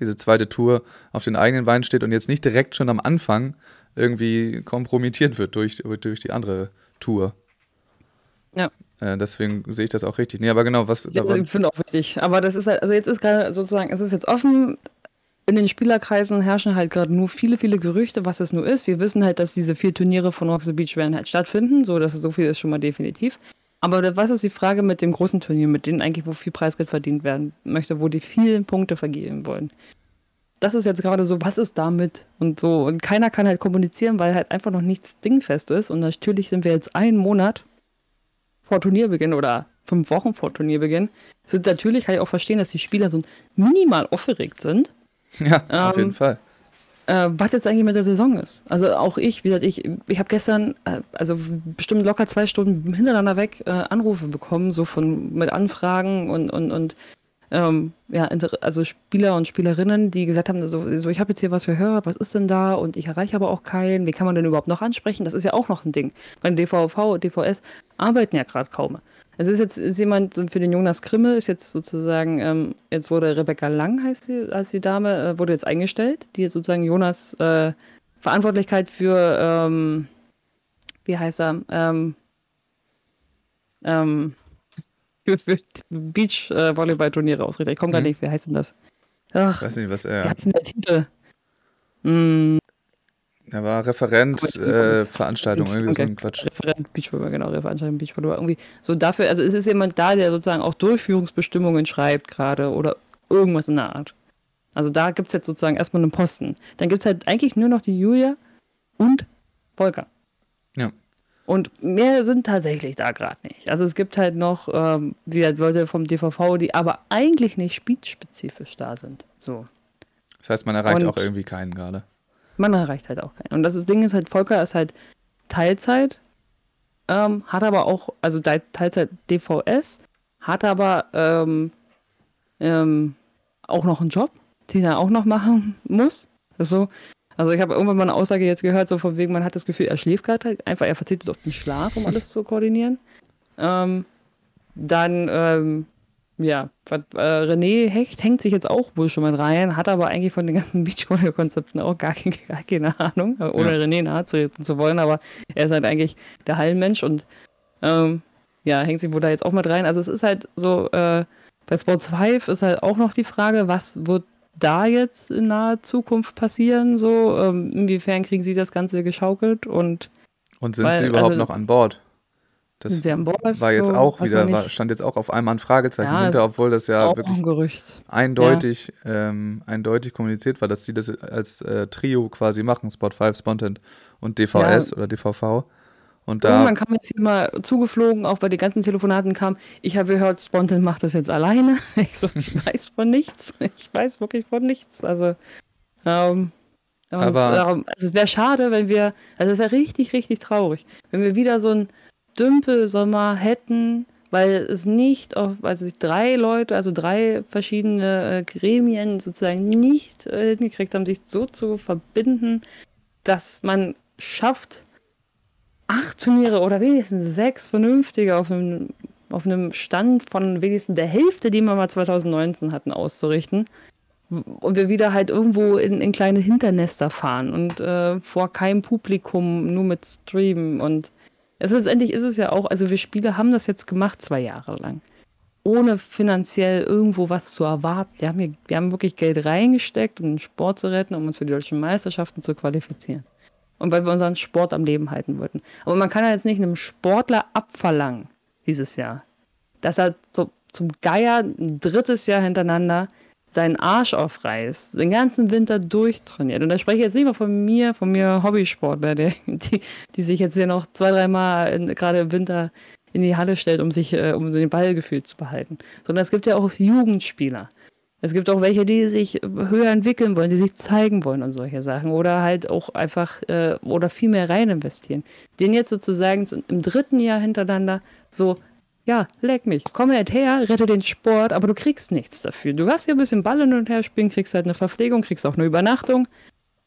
A: diese zweite Tour auf den eigenen Beinen steht und jetzt nicht direkt schon am Anfang irgendwie kompromittiert wird durch, durch die andere Tour.
C: Ja.
A: Äh, deswegen sehe ich das auch richtig. Nee, aber genau, was.
C: Jetzt, ich finde auch wichtig. Aber das ist halt, also jetzt ist gerade sozusagen, es ist jetzt offen. In den Spielerkreisen herrschen halt gerade nur viele, viele Gerüchte, was es nur ist. Wir wissen halt, dass diese vier Turniere von Rock the Beach werden halt stattfinden. So, dass es so viel ist schon mal definitiv. Aber was ist die Frage mit dem großen Turnier, mit denen eigentlich, wo viel Preisgeld verdient werden möchte, wo die vielen Punkte vergeben wollen? Das ist jetzt gerade so, was ist damit? Und so. Und keiner kann halt kommunizieren, weil halt einfach noch nichts dingfest ist. Und natürlich sind wir jetzt einen Monat vor Turnierbeginn oder fünf Wochen vor Turnierbeginn, sind natürlich, kann ich auch verstehen, dass die Spieler so minimal aufgeregt sind,
A: Ja, auf
C: Ähm,
A: jeden Fall.
C: äh, was jetzt eigentlich mit der Saison ist. Also auch ich, wie gesagt, ich, ich habe gestern, äh, also bestimmt locker zwei Stunden hintereinander weg äh, Anrufe bekommen, so von mit Anfragen und, und, und ähm, ja, also Spieler und Spielerinnen, die gesagt haben, so, so ich habe jetzt hier was gehört, was ist denn da? Und ich erreiche aber auch keinen. Wie kann man denn überhaupt noch ansprechen? Das ist ja auch noch ein Ding. Weil DVV DVS arbeiten ja gerade kaum. Es ist jetzt ist jemand für den Jonas Krimme, ist jetzt sozusagen, ähm, jetzt wurde Rebecca Lang, heißt sie, als die Dame, äh, wurde jetzt eingestellt, die jetzt sozusagen Jonas äh, Verantwortlichkeit für, ähm, wie heißt er, ähm, ähm, für, für Beach-Volleyball-Turniere ausrichtet. Ich komme gar
A: Mhm.
C: nicht, wie heißt denn das? Ach,
A: Ich weiß nicht, was
C: wie
A: er.
C: heißt denn der Titel? Hm,
A: Er war Referent, äh, Veranstaltung, irgendwie so ein
C: Okay.
A: Quatsch.
C: Referent Beachvolleyball, genau, Veranstaltung Beachvolleyball. Irgendwie so dafür, also es ist jemand da, der sozusagen auch Durchführungsbestimmungen schreibt gerade oder irgendwas in der Art. Also da gibt es jetzt sozusagen erstmal einen Posten. Dann gibt es halt eigentlich nur noch die Julia und Volker.
A: Ja.
C: Und mehr sind tatsächlich da gerade nicht. Also es gibt halt noch ähm, wie gesagt, Leute vom DVV, die aber eigentlich nicht spielspezifisch da sind. So.
A: Das heißt, man erreicht
C: Und-
A: auch irgendwie keinen gerade.
C: Man erreicht halt auch keinen. Und das Ding ist halt, Volker ist halt Teilzeit ähm, hat aber auch, also Te- Teilzeit DVS, hat aber ähm, ähm, auch noch einen Job, den er auch noch machen muss. Das ist so. Also ich habe irgendwann mal eine Aussage jetzt gehört, so von wegen, man hat das Gefühl, er schläft gerade halt einfach, er verzichtet auf den Schlaf, um alles zu koordinieren. Ähm, dann, ähm, ja, äh, René Hecht hängt sich jetzt auch wohl schon mal rein, hat aber eigentlich von den ganzen Beachvolleyball-Konzepten auch gar, keine- gar keine Ahnung, äh, ohne
A: Ja.
C: René nahe treten zu wollen, aber er ist halt eigentlich der Hallenmensch und ähm, ja, hängt sich wohl da jetzt auch mit rein. Also es ist halt so, äh, bei Sports 5 ist halt auch noch die Frage, was wird da jetzt in naher Zukunft passieren? So, ähm, inwiefern kriegen sie das Ganze geschaukelt und
A: Und sind
C: Weil,
A: sie überhaupt
C: also-
A: noch an Bord? Das
C: sind sie an Bord?
A: war jetzt
C: so,
A: auch wieder, war, stand jetzt auch auf einmal ein Fragezeichen
C: Ja,
A: hinter, obwohl das ja wirklich
C: ein
A: eindeutig, ähm, eindeutig kommuniziert war, dass sie das als äh, Trio quasi machen, Spot 5, Spontent und DVS oder DVV. Und da,
C: Irgendwann kam jetzt hier mal zugeflogen, auch bei den ganzen Telefonaten kam, ich habe gehört, Spontan macht das jetzt alleine. Ich so, ich weiß von nichts. Ich weiß wirklich von nichts. Also, ähm,
A: Aber-
C: ähm, also es wäre schade, wenn wir, also es wäre richtig, richtig traurig, wenn wir wieder so einen Dümpelsommer hätten, weil es nicht auf, also sich drei Leute, also drei verschiedene äh, Gremien sozusagen nicht äh, hingekriegt haben, sich so zu verbinden, dass man schafft, acht Turniere oder wenigstens sechs vernünftige auf einem, auf einem Stand von wenigstens der Hälfte, die wir mal 2019 hatten, auszurichten. Und wir wieder halt irgendwo in, in kleine Hinternester fahren und äh, vor keinem Publikum, nur mit Streamen. Und es letztendlich ist es ja auch, also wir Spieler haben das jetzt gemacht zwei Jahre lang. Ohne finanziell irgendwo was zu erwarten. Wir haben, hier, wir haben wirklich Geld reingesteckt, um den Sport zu retten, um uns für die deutschen Meisterschaften zu qualifizieren und weil wir unseren Sport am Leben halten wollten. Aber man kann ja jetzt nicht einem Sportler abverlangen, dieses Jahr, dass er so, zum Geier ein drittes Jahr hintereinander seinen Arsch aufreißt, den ganzen Winter durchtrainiert. Und da spreche ich jetzt nicht mal von mir, von mir Hobbysportler, der, die, die sich jetzt hier noch zwei, dreimal gerade im Winter in die Halle stellt, um sich, äh, um den Ballgefühl zu behalten. Sondern es gibt ja auch Jugendspieler. Es gibt auch welche, die sich höher entwickeln wollen, die sich zeigen wollen und solche Sachen. Oder halt auch einfach äh, oder viel mehr rein investieren. Den jetzt sozusagen so im dritten Jahr hintereinander so, ja, leck mich, komm halt her, rette den Sport, aber du kriegst nichts dafür. Du darfst hier ein bisschen Ball hin und her spielen, kriegst halt eine Verpflegung, kriegst auch eine Übernachtung.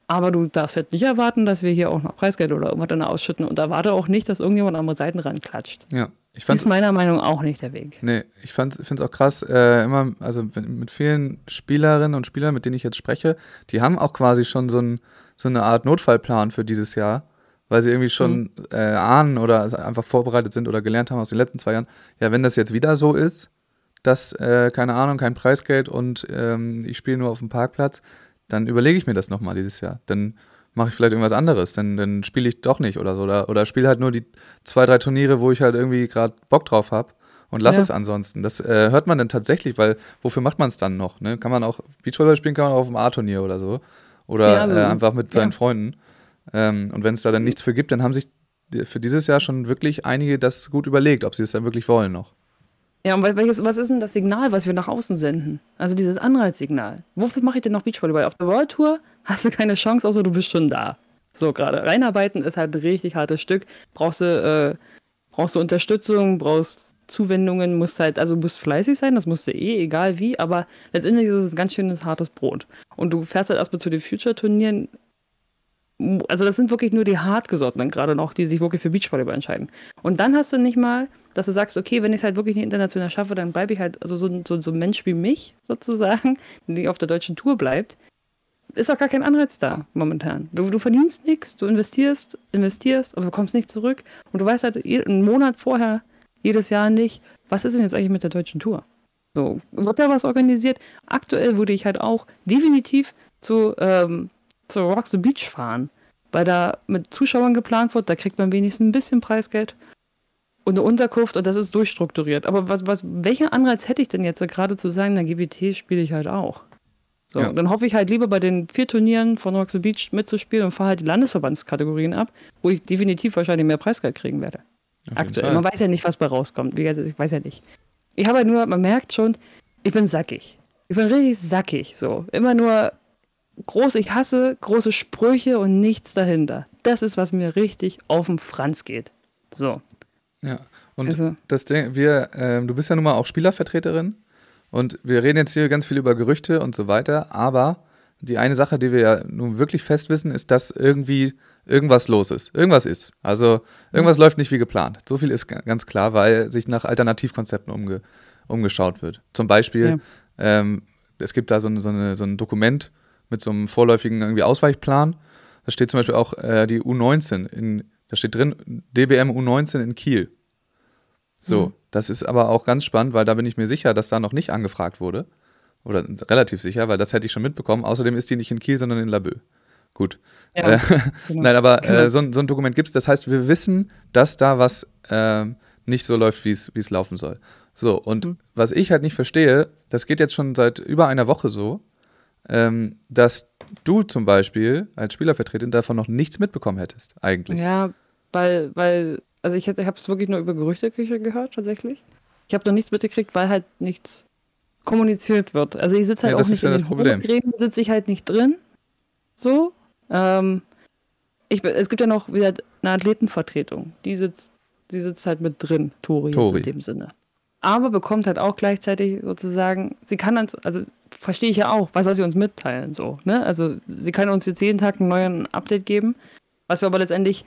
C: Aber du darfst halt nicht erwarten, dass wir hier auch noch Preisgeld oder irgendwas dann ausschütten. Und erwarte auch nicht, dass irgendjemand an andere Seiten ranklatscht.
A: ja, ich
C: Das
A: fand
C: ist meiner Meinung nach auch nicht der Weg.
A: Nee, ich finde es auch krass, äh, immer, also mit vielen Spielerinnen und Spielern, mit denen ich jetzt spreche, die haben auch quasi schon so, ein, so eine Art Notfallplan für dieses Jahr, weil sie irgendwie schon äh, ahnen oder also einfach vorbereitet sind oder gelernt haben aus den letzten zwei Jahren, ja, wenn das jetzt wieder so ist, dass, äh, keine Ahnung, kein Preisgeld und ähm, ich spiele nur auf dem Parkplatz, dann überlege ich mir das nochmal dieses Jahr. Dann mache ich vielleicht irgendwas anderes, dann, dann spiele ich doch nicht oder so. Oder, oder spiele halt nur die zwei, drei Turniere, wo ich halt irgendwie gerade Bock drauf habe und lass
C: Ja.
A: es ansonsten. Das äh, hört man dann tatsächlich, weil wofür macht man es dann noch? Ne? Kann man auch Beachvolleyball spielen, kann man auch auf dem A-Turnier oder so. Oder
C: Ja, also,
A: äh, einfach mit seinen
C: ja.
A: Freunden. Ähm, und wenn es da dann nichts für gibt, dann haben sich für dieses Jahr schon wirklich einige das gut überlegt, ob sie es dann wirklich wollen noch.
C: Ja, und wel- welches, was ist denn das Signal, was wir nach außen senden? Also dieses Anreizsignal. Wofür mache ich denn noch Beachvolleyball? Auf der World Tour hast du keine Chance, außer du bist schon da. So gerade. Reinarbeiten ist halt ein richtig hartes Stück. Brauchst du, äh, brauchst du Unterstützung, brauchst Zuwendungen, musst halt, also musst fleißig sein, das musst du eh, egal wie, aber letztendlich ist es ein ganz schönes hartes Brot. Und du fährst halt erstmal zu den Future-Turnieren. Also das sind wirklich nur die hartgesottenen gerade noch, die sich wirklich für Beachvolleyball entscheiden. Und dann hast du nicht mal, dass du sagst, okay, wenn ich es halt wirklich nicht international schaffe, dann bleibe ich halt also so, so, so ein Mensch wie mich sozusagen, die auf der deutschen Tour bleibt. Ist auch gar kein Anreiz da momentan. Du, du verdienst nichts, du investierst, investierst, aber bekommst nicht zurück. Und du weißt halt einen Monat vorher, jedes Jahr nicht, was ist denn jetzt eigentlich mit der deutschen Tour? So, wird da was organisiert? Aktuell würde ich halt auch definitiv zu, ähm, zu Rock the Beach fahren, weil da mit Zuschauern geplant wird, da kriegt man wenigstens ein bisschen Preisgeld und eine Unterkunft und das ist durchstrukturiert. Aber was, was, welchen Anreiz hätte ich denn jetzt gerade zu sagen, na GBT spiele ich halt auch? So,
A: Ja.
C: dann hoffe ich halt lieber bei den vier Turnieren von Rock the Beach mitzuspielen und fahre halt die Landesverbandskategorien ab, wo ich definitiv wahrscheinlich mehr Preisgeld kriegen werde.
A: Auf
C: Aktuell. Man weiß ja nicht, was bei rauskommt. Wie gesagt, ich weiß ja nicht. Ich habe halt nur, man merkt schon, ich bin sackig. Ich bin richtig sackig. So. Immer nur groß, ich hasse große Sprüche und nichts dahinter. Das ist, was mir richtig auf den Franz geht. So.
A: Ja, und
C: Also-
A: das Ding, wir, ähm, du bist ja nun mal auch Spielervertreterin und wir reden jetzt hier ganz viel über Gerüchte und so weiter, aber die eine Sache, die wir ja nun wirklich fest wissen, ist, dass irgendwie irgendwas los ist. Irgendwas ist. Also irgendwas läuft nicht wie geplant. So viel ist ga- ganz klar, weil sich nach Alternativkonzepten umge umgeschaut wird. Zum Beispiel, ähm, es gibt da so, so, eine, so ein Dokument mit so einem vorläufigen irgendwie Ausweichplan. Da steht zum Beispiel auch äh, die U19 in, da steht drin DBM U19 in Kiel. So, das ist aber auch ganz spannend, weil da bin ich mir sicher, dass da noch nicht angefragt wurde. Oder relativ sicher, weil das hätte ich schon mitbekommen. Außerdem ist die nicht in Kiel, sondern in Laboe. Gut.
C: Ja,
A: äh,
C: genau.
A: Nein, aber
C: Genau.
A: äh, so, ein- so ein Dokument gibt es. Das heißt, wir wissen, dass da was ähm, nicht so läuft, wie es wie es laufen soll. So, und
C: Mhm.
A: was ich halt nicht verstehe, das geht jetzt schon seit über einer Woche so, ähm, dass du zum Beispiel als Spielervertreterin davon noch nichts mitbekommen hättest, eigentlich.
C: Ja, weil, weil, also ich, ich habe es wirklich nur über Gerüchteküche gehört, tatsächlich. Ich habe noch nichts mitgekriegt, weil halt nichts kommuniziert wird. Also ich sitze halt
A: Ja,
C: auch
A: das
C: nicht
A: ja
C: in den. Hologramen, sitze ich halt nicht drin. So. Ähm, ich, es gibt ja noch wieder eine Athletenvertretung. Die sitzt, die sitzt halt mit drin, Tori,
A: Tori.
C: jetzt in dem Sinne. Aber bekommt halt auch gleichzeitig sozusagen, sie kann uns, also verstehe ich ja auch, was soll sie uns mitteilen, so, ne? Also sie kann uns jetzt jeden Tag einen neuen Update geben, was wir aber letztendlich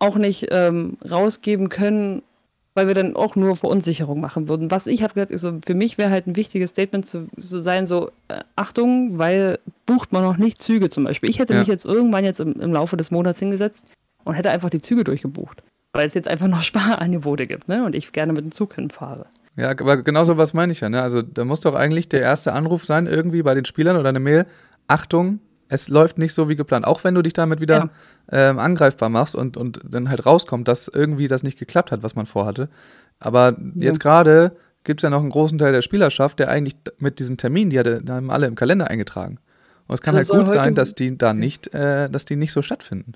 C: auch nicht ähm, rausgeben können, weil wir dann auch nur Verunsicherung machen würden. Was ich habe gehört, ist so, für mich wäre halt ein wichtiges Statement zu, zu sein, so, äh, Achtung, weil bucht man noch nicht Züge zum Beispiel. Ich hätte
A: Ja.
C: mich jetzt irgendwann jetzt im, im Laufe des Monats hingesetzt und hätte einfach die Züge durchgebucht. Weil es jetzt einfach noch Sparangebote gibt, ne? Und ich gerne mit dem Zug hinfahre.
A: Ja, aber genau so was meine ich ja. Ne? Also da muss doch eigentlich der erste Anruf sein, irgendwie bei den Spielern oder eine Mail. Achtung, es läuft nicht so wie geplant. Auch wenn du dich damit wieder ähm, angreifbar machst und, und dann halt rauskommt, dass irgendwie das nicht geklappt hat, was man vorhatte. Aber
C: So.
A: jetzt gerade gibt es ja noch einen großen Teil der Spielerschaft, der eigentlich mit diesen Terminen, die hat er- die haben alle im Kalender eingetragen. Und es kann
C: Das
A: halt gut sein, dass die da nicht, äh, dass die nicht so stattfinden.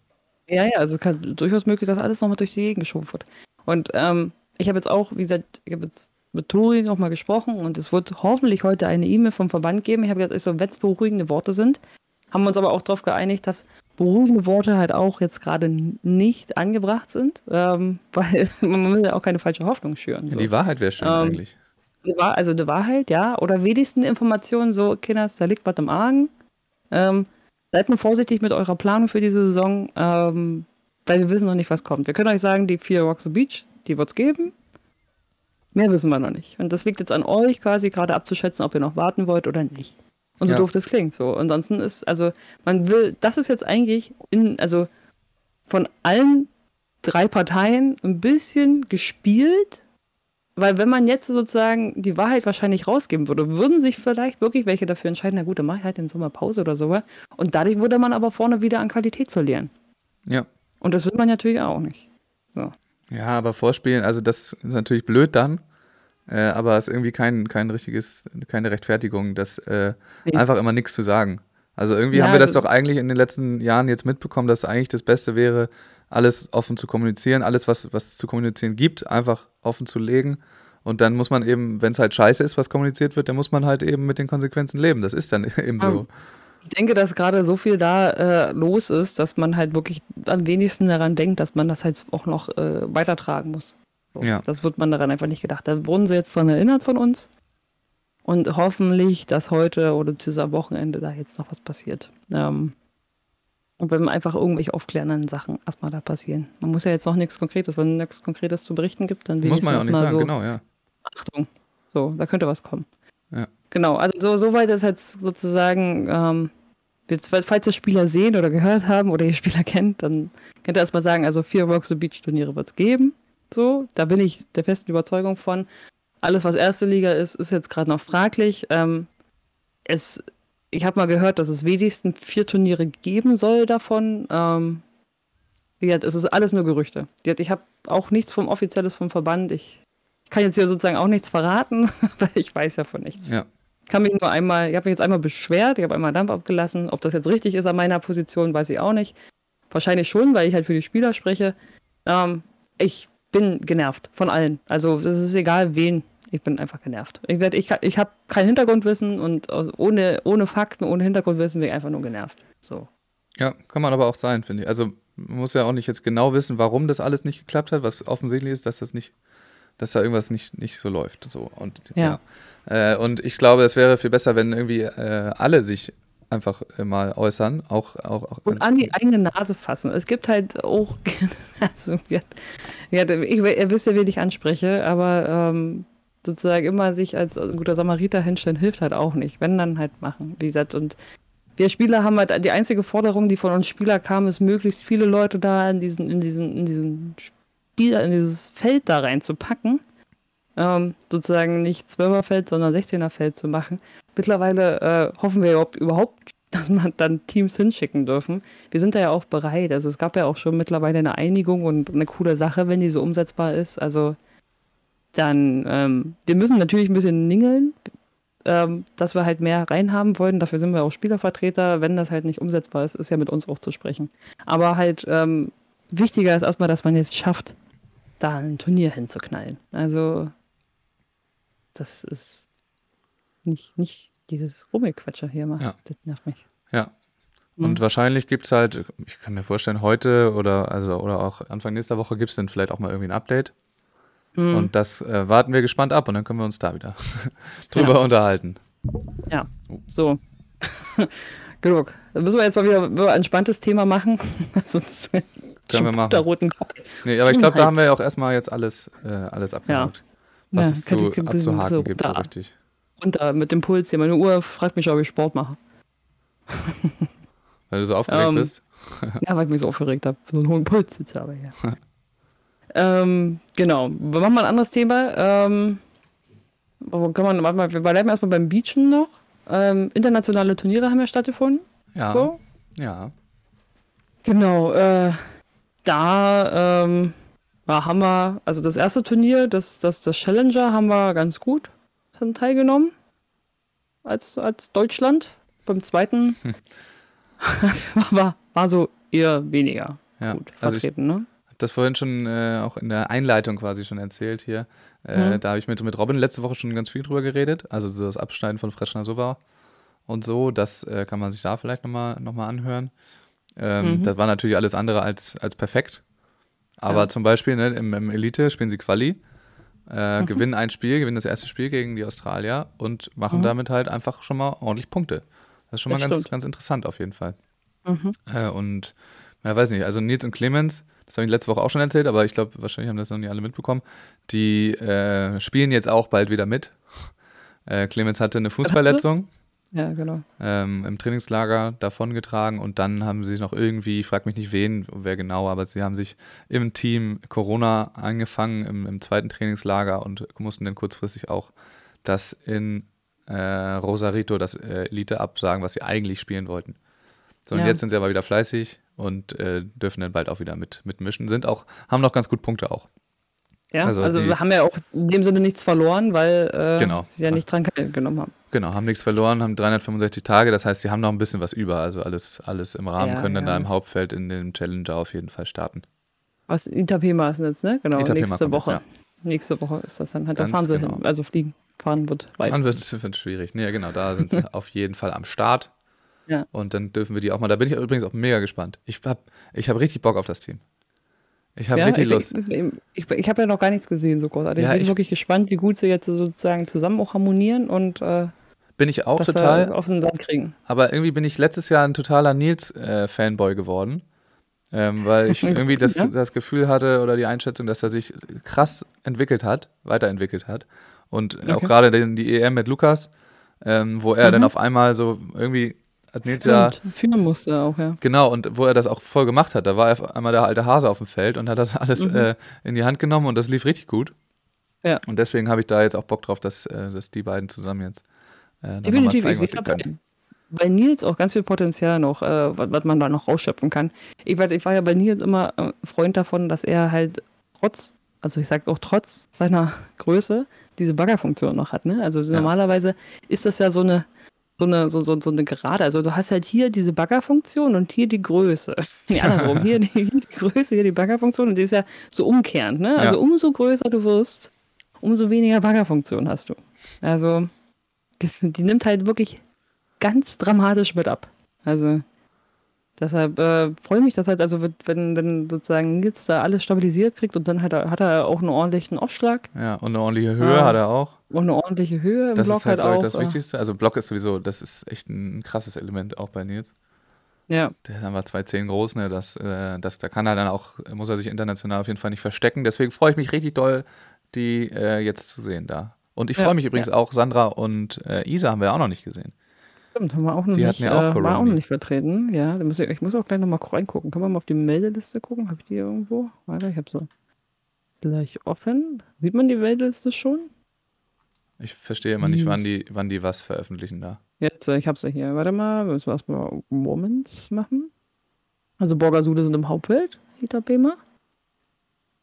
C: Ja, ja, also es kann durchaus möglich, dass alles nochmal durch die Gegend geschoben wird. Und ähm, ich habe jetzt auch, wie gesagt, ich habe jetzt mit Tori nochmal gesprochen und es wird hoffentlich heute eine E-Mail vom Verband geben. Ich habe gesagt, so, wenn es beruhigende Worte sind, haben wir uns aber auch darauf geeinigt, dass beruhigende Worte halt auch jetzt gerade nicht angebracht sind, ähm, weil man will ja auch keine falsche Hoffnung schüren. So.
A: Die Wahrheit wäre schön
C: Ähm,
A: eigentlich.
C: Also die Wahrheit, ja. Oder wenigstens Informationen, so, Kinders, da liegt was im Argen. Ähm, seid nur vorsichtig mit eurer Planung für diese Saison, ähm, weil wir wissen noch nicht, was kommt. Wir können euch sagen, die vier Rocks the Beach, die wird es geben. Mehr wissen wir noch nicht. Und das liegt jetzt an euch quasi gerade abzuschätzen, ob ihr noch warten wollt oder nicht. Und so
A: Ja.
C: doof das klingt. So. Ansonsten ist, also, man will, das ist jetzt eigentlich in, also von allen drei Parteien ein bisschen gespielt, weil wenn man jetzt sozusagen die Wahrheit wahrscheinlich rausgeben würde, würden sich vielleicht wirklich welche dafür entscheiden, na gut, dann mache ich halt den Sommer Pause oder so. Und dadurch würde man aber vorne wieder an Qualität verlieren.
A: Ja.
C: Und das will man natürlich auch nicht.
A: Ja, aber Vorspielen, also das ist natürlich blöd dann, äh, aber es ist irgendwie kein, kein richtiges, keine Rechtfertigung, das äh,
C: Nee.
A: einfach immer nichts zu sagen. Also irgendwie
C: Ja,
A: haben wir das
C: das
A: doch eigentlich in den letzten Jahren jetzt mitbekommen, dass eigentlich das Beste wäre, alles offen zu kommunizieren, alles, was, was es zu kommunizieren gibt, einfach offen zu legen. Und dann muss man eben, wenn es halt scheiße ist, was kommuniziert wird, dann muss man halt eben mit den Konsequenzen leben. Das ist dann eben so.
C: Ähm, Ich denke, dass gerade so viel da äh, los ist, dass man halt wirklich am wenigsten daran denkt, dass man das halt auch noch äh, weitertragen muss. So,
A: Ja.
C: Das wird man daran einfach nicht gedacht. Da wurden sie jetzt dran erinnert von uns. Und hoffentlich, dass heute oder beziehungsweise am Wochenende da jetzt noch was passiert. Ähm, und wenn einfach irgendwelche aufklärenden Sachen erstmal da passieren. Man muss ja jetzt noch nichts Konkretes, wenn nichts Konkretes zu berichten gibt, dann
A: Muss man ja auch nicht sagen,
C: so,
A: genau, ja.
C: Achtung. So, da könnte was kommen.
A: Ja.
C: Genau, also so, soweit ist jetzt sozusagen, ähm, jetzt, falls ihr Spieler sehen oder gehört haben oder ihr Spieler kennt, dann könnt ihr erstmal sagen, also vier Rock the Beach Turniere wird es geben. So, da bin ich der festen Überzeugung von. Alles, was erste Liga ist, ist jetzt gerade noch fraglich. Ähm, es, ich habe mal gehört, dass es wenigstens vier Turniere geben soll davon. Ähm, gesagt, es ist alles nur Gerüchte. Ich habe auch nichts vom Offizielles vom Verband. Ich kann jetzt hier sozusagen auch nichts verraten, weil ich weiß ja von nichts.
A: Ja.
C: Kann mich nur einmal, ich habe mich jetzt einmal beschwert, ich habe einmal Dampf abgelassen. Ob das jetzt richtig ist an meiner Position, weiß ich auch nicht. Wahrscheinlich schon, weil ich halt für die Spieler spreche. Ähm, ich bin genervt von allen. Also es ist egal wen. Ich bin einfach genervt. Ich, ich, ich habe kein Hintergrundwissen und ohne, ohne Fakten, ohne Hintergrundwissen bin ich einfach nur genervt. So.
A: Ja, kann man aber auch sein, finde ich. Also Man muss ja auch nicht jetzt genau wissen, warum das alles nicht geklappt hat, was offensichtlich ist, dass das nicht, dass da irgendwas nicht, nicht so läuft. So. Und,
C: Ja.
A: ja. Äh, und ich glaube, es wäre viel besser, wenn irgendwie äh, alle sich einfach äh, mal äußern. Auch, auch, auch
C: Und an die eigene Nase fassen. Es gibt halt auch, also, ja, ja, ich, ihr wisst ja, wen ich anspreche, aber ähm, sozusagen immer sich als guter Samariter hinstellen, hilft halt auch nicht. Wenn, dann halt machen. Wie gesagt, und wir Spieler haben halt, die einzige Forderung, die von uns Spieler kam, ist, möglichst viele Leute da in diesen, in diesen, in diesen Spieler, in dieses Feld da reinzupacken. Ähm, sozusagen nicht 12er Feld, sondern 16er Feld zu machen. Mittlerweile äh, hoffen wir überhaupt, überhaupt, dass man dann Teams hinschicken dürfen. Wir sind da ja auch bereit. Also es gab ja auch schon mittlerweile eine Einigung und eine coole Sache, wenn die so umsetzbar ist. Also dann, ähm, wir müssen natürlich ein bisschen ningeln, ähm, dass wir halt mehr reinhaben wollen. Dafür sind wir auch Spielervertreter. Wenn das halt nicht umsetzbar ist, ist ja mit uns auch zu sprechen. Aber halt ähm, wichtiger ist erstmal, dass man jetzt schafft, da ein Turnier hinzuknallen. Also das ist nicht, nicht dieses Rummelquatscher hier mal.
A: Ja.
C: Das nervt mich.
A: Ja. Und
C: Mhm.
A: wahrscheinlich gibt es halt, ich kann mir vorstellen, heute oder also oder auch Anfang nächster Woche gibt es dann vielleicht auch mal irgendwie ein Update.
C: Mhm.
A: Und das äh, warten wir gespannt ab und dann können wir uns da wieder drüber
C: Ja.
A: unterhalten.
C: Ja, so. Genug. Dann müssen wir jetzt mal wieder ein entspanntes Thema machen. Sonst
A: Können wir machen.
C: roten Kopf.
A: Nee, aber ich glaube, da haben wir ja auch erstmal jetzt alles, äh, alles abgehakt. Was
C: Ja,
A: es zu,
C: ich-
A: abzuhaken
C: so,
A: gibt, so
C: da.
A: richtig.
C: Und da mit dem Puls hier. Meine Uhr fragt mich, ob ich Sport mache.
A: Weil du so aufgeregt
C: Ähm,
A: bist.
C: Ja, weil ich mich so aufgeregt habe. So einen hohen Puls jetzt aber hier. Ähm, genau. Wir machen mal ein anderes Thema. Ähm, wo kann man, warte mal, wir bleiben erstmal beim Beachen noch. Ähm, internationale Turniere haben ja stattgefunden.
A: Ja.
C: So.
A: Ja.
C: Genau. Äh, da ähm, ja, haben wir, also das erste Turnier, das, das, das Challenger, haben wir ganz gut teilgenommen. Als, als Deutschland. Beim zweiten
A: Hm.
C: war, war so eher weniger
A: Ja.
C: gut
A: Also ich
C: vertreten, ne?
A: Das vorhin schon äh, auch in der Einleitung quasi schon erzählt hier. Äh,
C: Mhm.
A: Da habe ich mit, mit Robin letzte Woche schon ganz viel drüber geredet. Also so das Abschneiden von Freschner Sova und so. Das äh, kann man sich da vielleicht nochmal noch mal anhören. Ähm,
C: Mhm.
A: Das war natürlich alles andere als, als perfekt. Aber
C: Ja.
A: zum Beispiel ne, im, im Elite spielen sie Quali, äh,
C: Mhm.
A: gewinnen ein Spiel, gewinnen das erste Spiel gegen die Australier und machen
C: Mhm.
A: damit halt einfach schon mal ordentlich Punkte. Das ist schon
C: Das
A: mal ganz,
C: stimmt.
A: ganz interessant auf jeden Fall.
C: Mhm.
A: Äh, und, ja, weiß nicht, also Nils und Clemens, das habe ich letzte Woche auch schon erzählt, aber ich glaube, wahrscheinlich haben das noch nicht alle mitbekommen, die äh, spielen jetzt auch bald wieder mit. Äh, Clemens hatte eine Fußverletzung
C: Ja, genau.
A: ähm, im Trainingslager davongetragen und dann haben sie sich noch irgendwie, ich frage mich nicht wen, wer genau, aber sie haben sich im Team Corona angefangen im, im zweiten Trainingslager und mussten dann kurzfristig auch das in äh, Rosarito, das äh, Elite, absagen, was sie eigentlich spielen wollten. So, und
C: Ja.
A: jetzt sind sie aber wieder fleißig und äh, dürfen dann bald auch wieder mit, mitmischen. Sind auch, haben noch ganz gut Punkte auch.
C: Ja,
A: Also
C: also,
A: die-
C: wir haben ja auch in dem Sinne nichts verloren, weil äh,
A: Genau.
C: sie ja nicht dran genommen haben.
A: Genau, haben nichts verloren, haben 365 Tage, das heißt, sie haben noch ein bisschen was über, also alles, alles im Rahmen,
C: Ja,
A: können dann
C: ja,
A: da im Hauptfeld in dem Challenger auf jeden Fall starten.
C: Was Itapema ist jetzt, ne? Genau,
A: Itapema
C: nächste
A: kommt jetzt,
C: Woche.
A: ja.
C: Nächste Woche ist das dann. Halt, da fahren sie
A: genau.
C: hin. Also fliegen. Fahren wird weit.
A: Dann wird wird schwierig. Nee, genau, da sind sie auf jeden Fall am Start.
C: Ja.
A: Und dann dürfen wir die auch mal, da bin ich übrigens auch mega gespannt. Ich habe ich hab richtig Bock auf das Team. Ich habe
C: ja,
A: richtig
C: ich,
A: Lust.
C: Ich, ich, ich habe ja noch gar nichts gesehen, so großartig.
A: Ja,
C: ich bin
A: ich-
C: wirklich gespannt, wie gut sie jetzt sozusagen zusammen auch harmonieren und äh,
A: Bin ich auch total.
C: auf den Sand kriegen.
A: Aber irgendwie bin ich letztes Jahr ein totaler Nils-Fanboy geworden. Ähm, weil ich irgendwie das,
C: Ja.
A: das Gefühl hatte oder die Einschätzung, dass er sich krass entwickelt hat, weiterentwickelt hat. Und auch
C: Okay.
A: gerade den- die EM mit Lukas, ähm, wo er dann
C: Mhm.
A: auf einmal so irgendwie Nils ja
C: Führen musste auch, ja.
A: Genau, und wo er das auch voll gemacht hat. Da war auf einmal der alte Hase auf dem Feld und hat das alles
C: Mhm.
A: äh, in die Hand genommen und das lief richtig gut.
C: Ja.
A: Und deswegen habe ich da jetzt auch Bock drauf, dass, äh, dass die beiden zusammen jetzt äh,
C: Definitiv, ich
A: zeigen,
C: sehe
A: sie können.
C: bei, bei Nils auch ganz viel Potenzial noch, äh, was, was man da noch rausschöpfen kann. Ich war, ich war ja bei Nils immer äh, Freund davon, dass er halt trotz, also ich sage auch trotz seiner Größe, diese Baggerfunktion noch hat. Ne? Also
A: Ja.
C: normalerweise ist das ja so eine, so eine, so, so, so eine Gerade. Also du hast halt hier diese Baggerfunktion und hier die Größe. Nee, andersrum. hier, die, hier die Größe, hier die Baggerfunktion und die ist ja so umkehrend. Ne? Also
A: Ja.
C: umso größer du wirst, umso weniger Baggerfunktion hast du. Also das, die nimmt halt wirklich ganz dramatisch mit ab. Also Deshalb äh, freue ich mich, dass halt, also wenn, wenn sozusagen Nils da alles stabilisiert kriegt und dann hat er, hat er auch einen ordentlichen Aufschlag.
A: Ja, und eine ordentliche Höhe
C: Ja.
A: hat er auch.
C: Und eine ordentliche Höhe im
A: Das
C: Block
A: ist halt,
C: halt auch.
A: das
C: äh,
A: Wichtigste. Also Block ist sowieso, das ist echt ein krasses Element auch bei Nils.
C: Ja,
A: Der ist einfach 2,10 groß, ne? Das, äh, das, da kann er dann auch, muss er sich international auf jeden Fall nicht verstecken. Deswegen freue ich mich richtig doll, die äh, jetzt zu sehen da. Und ich
C: Ja,
A: freue mich übrigens
C: ja.
A: auch, Sandra und äh, Isa haben wir auch noch nicht gesehen.
C: Stimmt, haben wir auch noch
A: Die
C: nicht,
A: hatten ja auch
C: äh, war auch noch nicht vertreten. Ja, muss ich, ich muss auch gleich nochmal reingucken. Können wir mal auf die Meldeliste gucken? Habe ich die irgendwo? Warte, ich habe sie gleich offen. Sieht man die Meldeliste schon?
A: Ich verstehe immer nicht, wann die, wann die was veröffentlichen da.
C: Jetzt, äh, ich habe sie hier. Warte mal, müssen wir erstmal Moments machen. Also Borgasude sind im Hauptfeld, Hita Bema.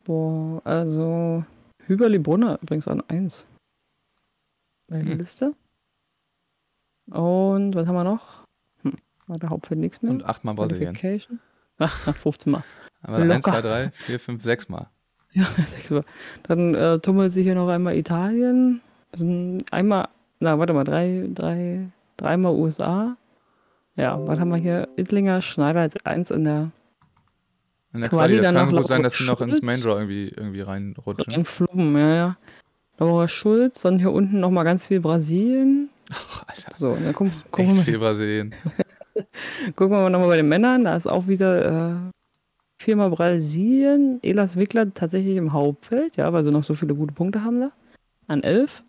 C: Boah, also Hüberli Brunner übrigens an 1. Bei der
A: Hm.
C: Liste. Und was haben wir noch? Hm, war der Hauptfeld nichts mehr.
A: Und achtmal Brasilien.
C: Qualification. Ach, nach 15 Mal.
A: Aber 1,
C: Locker.
A: 2, 3, 4, 5, 6 Mal.
C: Ja, sechs Mal. Dann äh, tummelt sich hier noch einmal Italien. Einmal, na, warte mal, drei, drei, dreimal USA. Ja, was haben wir hier? Ittlinger, Schneider als eins in der
A: In der
C: Quali
A: Quali, das kann gut sein, dass sie noch ins. Main Draw irgendwie, irgendwie reinrutschen.
C: in Flummen, ja, ja. Laura Schulz, dann hier unten nochmal ganz viel Brasilien.
A: Ach, Alter,
C: So, dann gucken, gucken,
A: echt
C: wir,
A: viel Brasilien.
C: gucken wir mal nochmal bei den Männern. Da ist auch wieder äh, viermal Brasilien. Elas Wickler tatsächlich im Hauptfeld, ja, weil sie noch so viele gute Punkte haben da. An elf.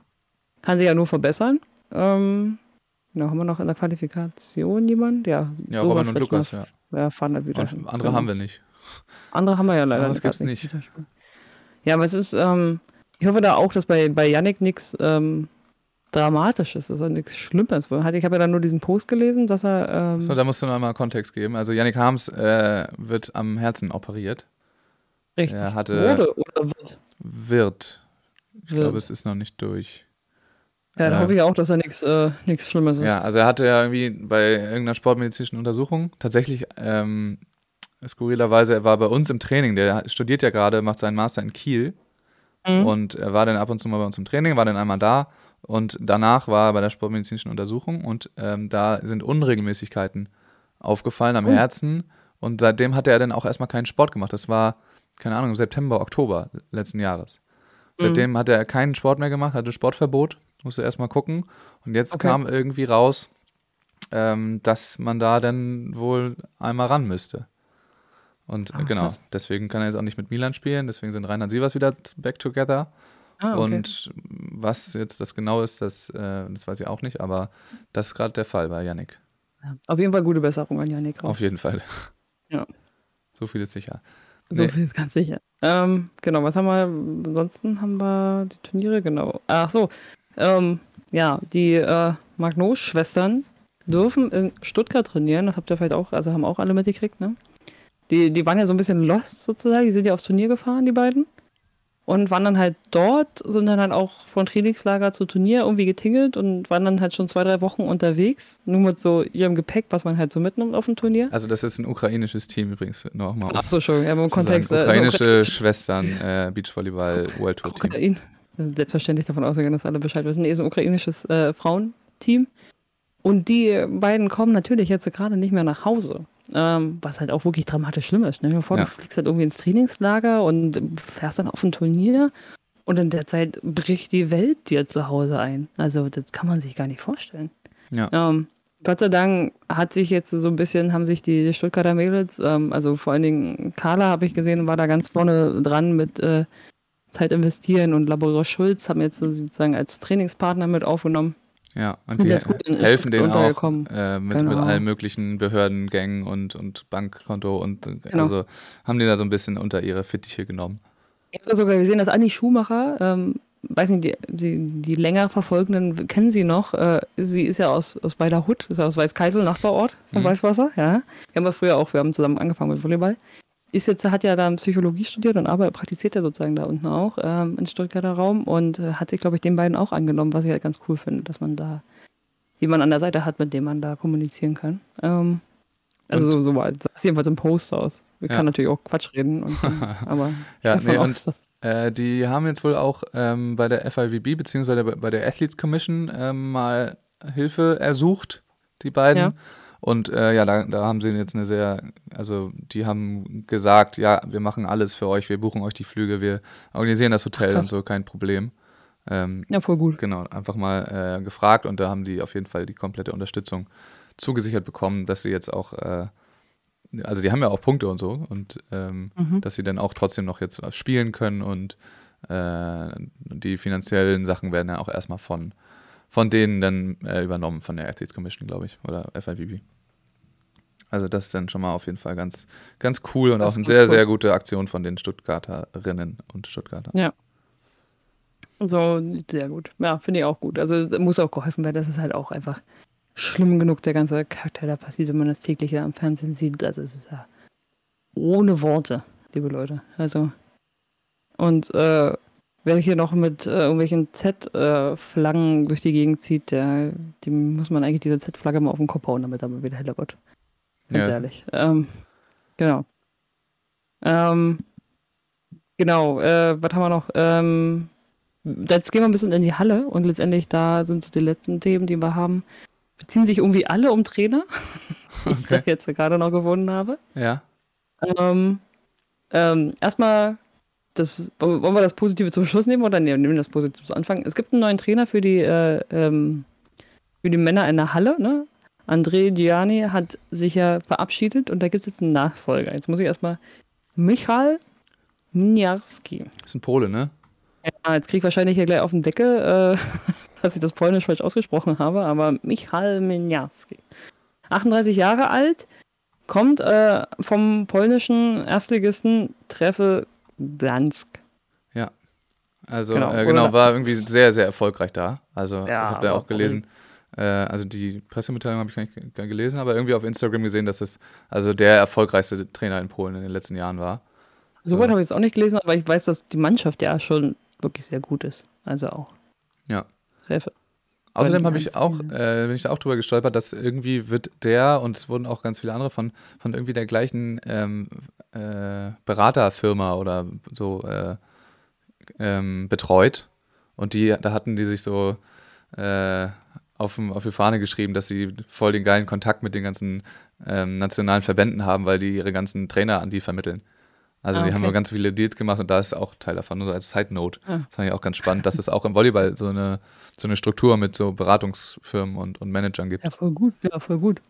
C: Kann sich ja nur verbessern. Ähm, genau, haben wir noch in der Qualifikation jemand? Ja,
A: Ja,
C: Sora
A: Robin und Lukas, ja.
C: Ja, fahren halt wieder.
A: Und andere haben wir nicht.
C: Andere haben wir ja leider
A: Anderes
C: grad
A: gibt's nicht.
C: Ja, aber es ist, ähm, ich hoffe da auch, dass bei, bei Yannick nichts ähm, Dramatisches ist, also nichts Schlimmes. Ich habe ja dann nur diesen Post gelesen, dass er. Ähm,
A: So, da musst du noch mal Kontext geben. Also Yannick Harms äh, wird am Herzen operiert.
C: richtig
A: er hatte-
C: wurde oder wird.
A: Wird. Ich
C: Wird.
A: glaube, es ist noch nicht durch.
C: Ja, da
A: äh,
C: hoffe ich auch, dass er nichts äh, Schlimmes ist.
A: Ja, also er hatte ja irgendwie bei irgendeiner sportmedizinischen Untersuchung tatsächlich ähm, skurrilerweise, er war bei uns im Training, der studiert ja gerade, macht seinen Master in Kiel
C: Mhm.
A: und er war dann ab und zu mal bei uns im Training, war dann einmal da und danach war er bei der sportmedizinischen Untersuchung und ähm, da sind Unregelmäßigkeiten aufgefallen am
C: Oh.
A: Herzen und seitdem hatte er dann auch erstmal keinen Sport gemacht. Das war, keine Ahnung, im September, Oktober letzten Jahres.
C: Mhm.
A: Seitdem hat er keinen Sport mehr gemacht, hatte Sportverbot, musste erstmal gucken. Und jetzt
C: Okay.
A: kam irgendwie raus, ähm, dass man da dann wohl einmal ran müsste. Und
C: Ah,
A: genau,
C: krass.
A: deswegen kann er jetzt auch nicht mit Milan spielen, deswegen sind Reinhard Sievers wieder back together.
C: Ah, okay.
A: Und was jetzt das genau ist, das, äh, das weiß ich auch nicht, aber das ist gerade der Fall bei Yannick.
C: ja. Auf jeden Fall gute Besserung an Yannick.
A: Auf jeden Fall.
C: Ja.
A: So viel ist sicher.
C: So
A: Nee.
C: viel ist ganz sicher. Ähm, genau, was haben wir? Ansonsten haben wir die Turniere, genau. Ach so, ähm, ja, die äh, Magnus-Schwestern dürfen in Stuttgart trainieren. Das habt ihr vielleicht auch, also haben auch alle mitgekriegt, ne? Die, die waren ja so ein bisschen lost sozusagen. Die sind ja aufs Turnier gefahren, die beiden. Und waren dann halt dort, sind dann halt auch von Trainingslager zu Turnier irgendwie getingelt und waren dann halt schon zwei, drei Wochen unterwegs. Nur mit so ihrem Gepäck, was man halt so mitnimmt auf dem Turnier.
A: Also das ist ein ukrainisches Team übrigens, nochmal
C: Ach so, schon, ja, im
A: zu sagen.
C: Kontext. äh,
A: Ukrainische
C: ukrainisch-
A: Schwestern, äh, Beachvolleyball World Tour Team.
C: Ukraine. Wir sind selbstverständlich davon ausgegangen, dass alle Bescheid wissen. Nee, ist ein ukrainisches äh, Frauenteam. Und die beiden kommen natürlich jetzt gerade nicht mehr nach Hause. Ähm, was halt auch wirklich dramatisch schlimm ist. Dir vor,
A: Ja.
C: du fliegst halt irgendwie ins Trainingslager und fährst dann auf ein Turnier und in der Zeit bricht die Welt dir zu Hause ein. Also das kann man sich gar nicht vorstellen.
A: Ja.
C: Ähm, Gott sei Dank hat sich jetzt so ein bisschen, haben sich die Stuttgarter Mädels, ähm, also vor allen Dingen Carla habe ich gesehen, war da ganz vorne dran mit äh, Zeit investieren und Labora Schulz haben jetzt sozusagen als Trainingspartner mit aufgenommen.
A: Ja, und
C: Und
A: die
C: jetzt gut
A: helfen denen auch äh, mit, mit
C: Genau.
A: allen möglichen Behördengängen und, und Bankkonto und
C: Genau.
A: also haben die da so ein bisschen unter ihre Fittiche genommen.
C: Ich habe sogar gesehen, dass Anni Schumacher, ähm, weiß nicht, die, die, die länger Verfolgenden kennen sie noch. Äh, sie ist ja aus, aus Beiderhut, ist ja aus Weißkeisel, Nachbarort von
A: Mhm.
C: Weißwasser. Ja. Wir haben ja früher auch, wir haben zusammen angefangen mit Volleyball. Ist jetzt, hat ja dann Psychologie studiert und arbeitet, praktiziert ja sozusagen da unten auch ähm, im Stuttgarter Raum und äh, hat sich, glaube ich, den beiden auch angenommen, was ich halt ganz cool finde, dass man da jemanden an der Seite hat, mit dem man da kommunizieren kann. Ähm, also so, so weit, sah es jedenfalls im Post aus. Wir
A: Ja.
C: kann natürlich auch Quatsch reden, und, aber
A: Ja, nee, und äh, die haben jetzt wohl auch ähm, bei der FIVB beziehungsweise bei- bei der Athletes Commission ähm, mal Hilfe ersucht, die beiden.
C: Ja.
A: Und äh, ja, da, da haben sie jetzt eine sehr, also die haben gesagt, ja, wir machen alles für euch, wir buchen euch die Flüge, wir organisieren das Hotel
C: Ach,
A: und so, kein Problem. Ähm,
C: Ja, voll gut.
A: Genau, einfach mal äh, gefragt und da haben die auf jeden Fall die komplette Unterstützung zugesichert bekommen, dass sie jetzt auch, äh, also die haben ja auch Punkte und so und ähm,
C: Mhm.
A: dass sie dann auch trotzdem noch jetzt spielen können und äh, die finanziellen Sachen werden ja auch erstmal von, von denen dann äh, übernommen, von der Athletes Commission, glaube ich, oder FIVB. Also das ist dann schon mal auf jeden Fall ganz, ganz cool und
C: Das
A: auch eine sehr,
C: cool.
A: sehr gute Aktion von den Stuttgarterinnen und Stuttgarter.
C: Ja. So, sehr gut. Ja, finde ich auch gut. Also muss auch geholfen werden. Das ist halt auch einfach schlimm genug, der ganze Charakter da passiert, wenn man das täglich am Fernsehen sieht. Es ist ja ohne Worte, liebe Leute. Also und äh, wer hier noch mit äh, irgendwelchen Z-Flaggen durch die Gegend zieht, der, dem muss man eigentlich diese Z-Flagge mal auf den Kopf hauen, damit er mal wieder heller wird. Ganz
A: Ja.
C: ehrlich. Ähm, genau. Ähm, genau, äh, was haben wir noch? Ähm, jetzt gehen wir ein bisschen in die Halle und letztendlich da sind so die letzten Themen, die wir haben, beziehen sich irgendwie alle um Trainer, die ich da
A: Okay.
C: jetzt gerade noch gefunden habe.
A: Ja,
C: Ähm, ähm, erstmal, das, wollen wir das Positive zum Schluss nehmen oder nehmen wir das Positive zum Anfang? Es gibt einen neuen Trainer für die, äh, ähm, für die Männer in der Halle, ne? André Gianni hat sich ja verabschiedet und da gibt es jetzt einen Nachfolger. Jetzt muss ich erstmal Michal Miniarski.
A: ist ein Pole, ne?
C: Ja, jetzt krieg ich wahrscheinlich hier gleich auf den Deckel, äh, dass ich das Polnisch falsch ausgesprochen habe, aber Michal Miniarski. 38 Jahre alt, kommt äh, vom polnischen Erstligisten Treffe Gdansk.
A: Also
C: Genau,
A: äh, genau war irgendwie sehr, sehr erfolgreich da. Also
C: Ja,
A: ich habe da auch gelesen, äh, also die Pressemitteilung habe ich gar nicht gelesen, aber irgendwie auf Instagram gesehen, dass es also der erfolgreichste Trainer in Polen in den letzten Jahren war. So.
C: habe ich es auch nicht gelesen, aber ich weiß, dass die Mannschaft ja schon wirklich sehr gut ist. Also auch.
A: Ja.
C: Treffe.
A: Außerdem habe ich auch, äh, bin ich da auch drüber gestolpert, dass irgendwie wird der und es wurden auch ganz viele andere von, von irgendwie der gleichen ähm, äh, Beraterfirma oder so äh, ähm, betreut. Und die, da hatten die sich so äh, auf, dem- auf die Fahne geschrieben, dass sie voll den geilen Kontakt mit den ganzen ähm, nationalen Verbänden haben, weil die ihre ganzen Trainer an die vermitteln. Also
C: Ah,
A: die haben
C: okay.
A: ganz viele Deals gemacht und da ist auch Teil davon, nur so als Side Note.
C: Ah.
A: Das fand ich auch ganz spannend, dass es auch im Volleyball so eine, so eine Struktur mit so Beratungsfirmen und, und Managern gibt.
C: Ja, voll gut. Ja, voll gut.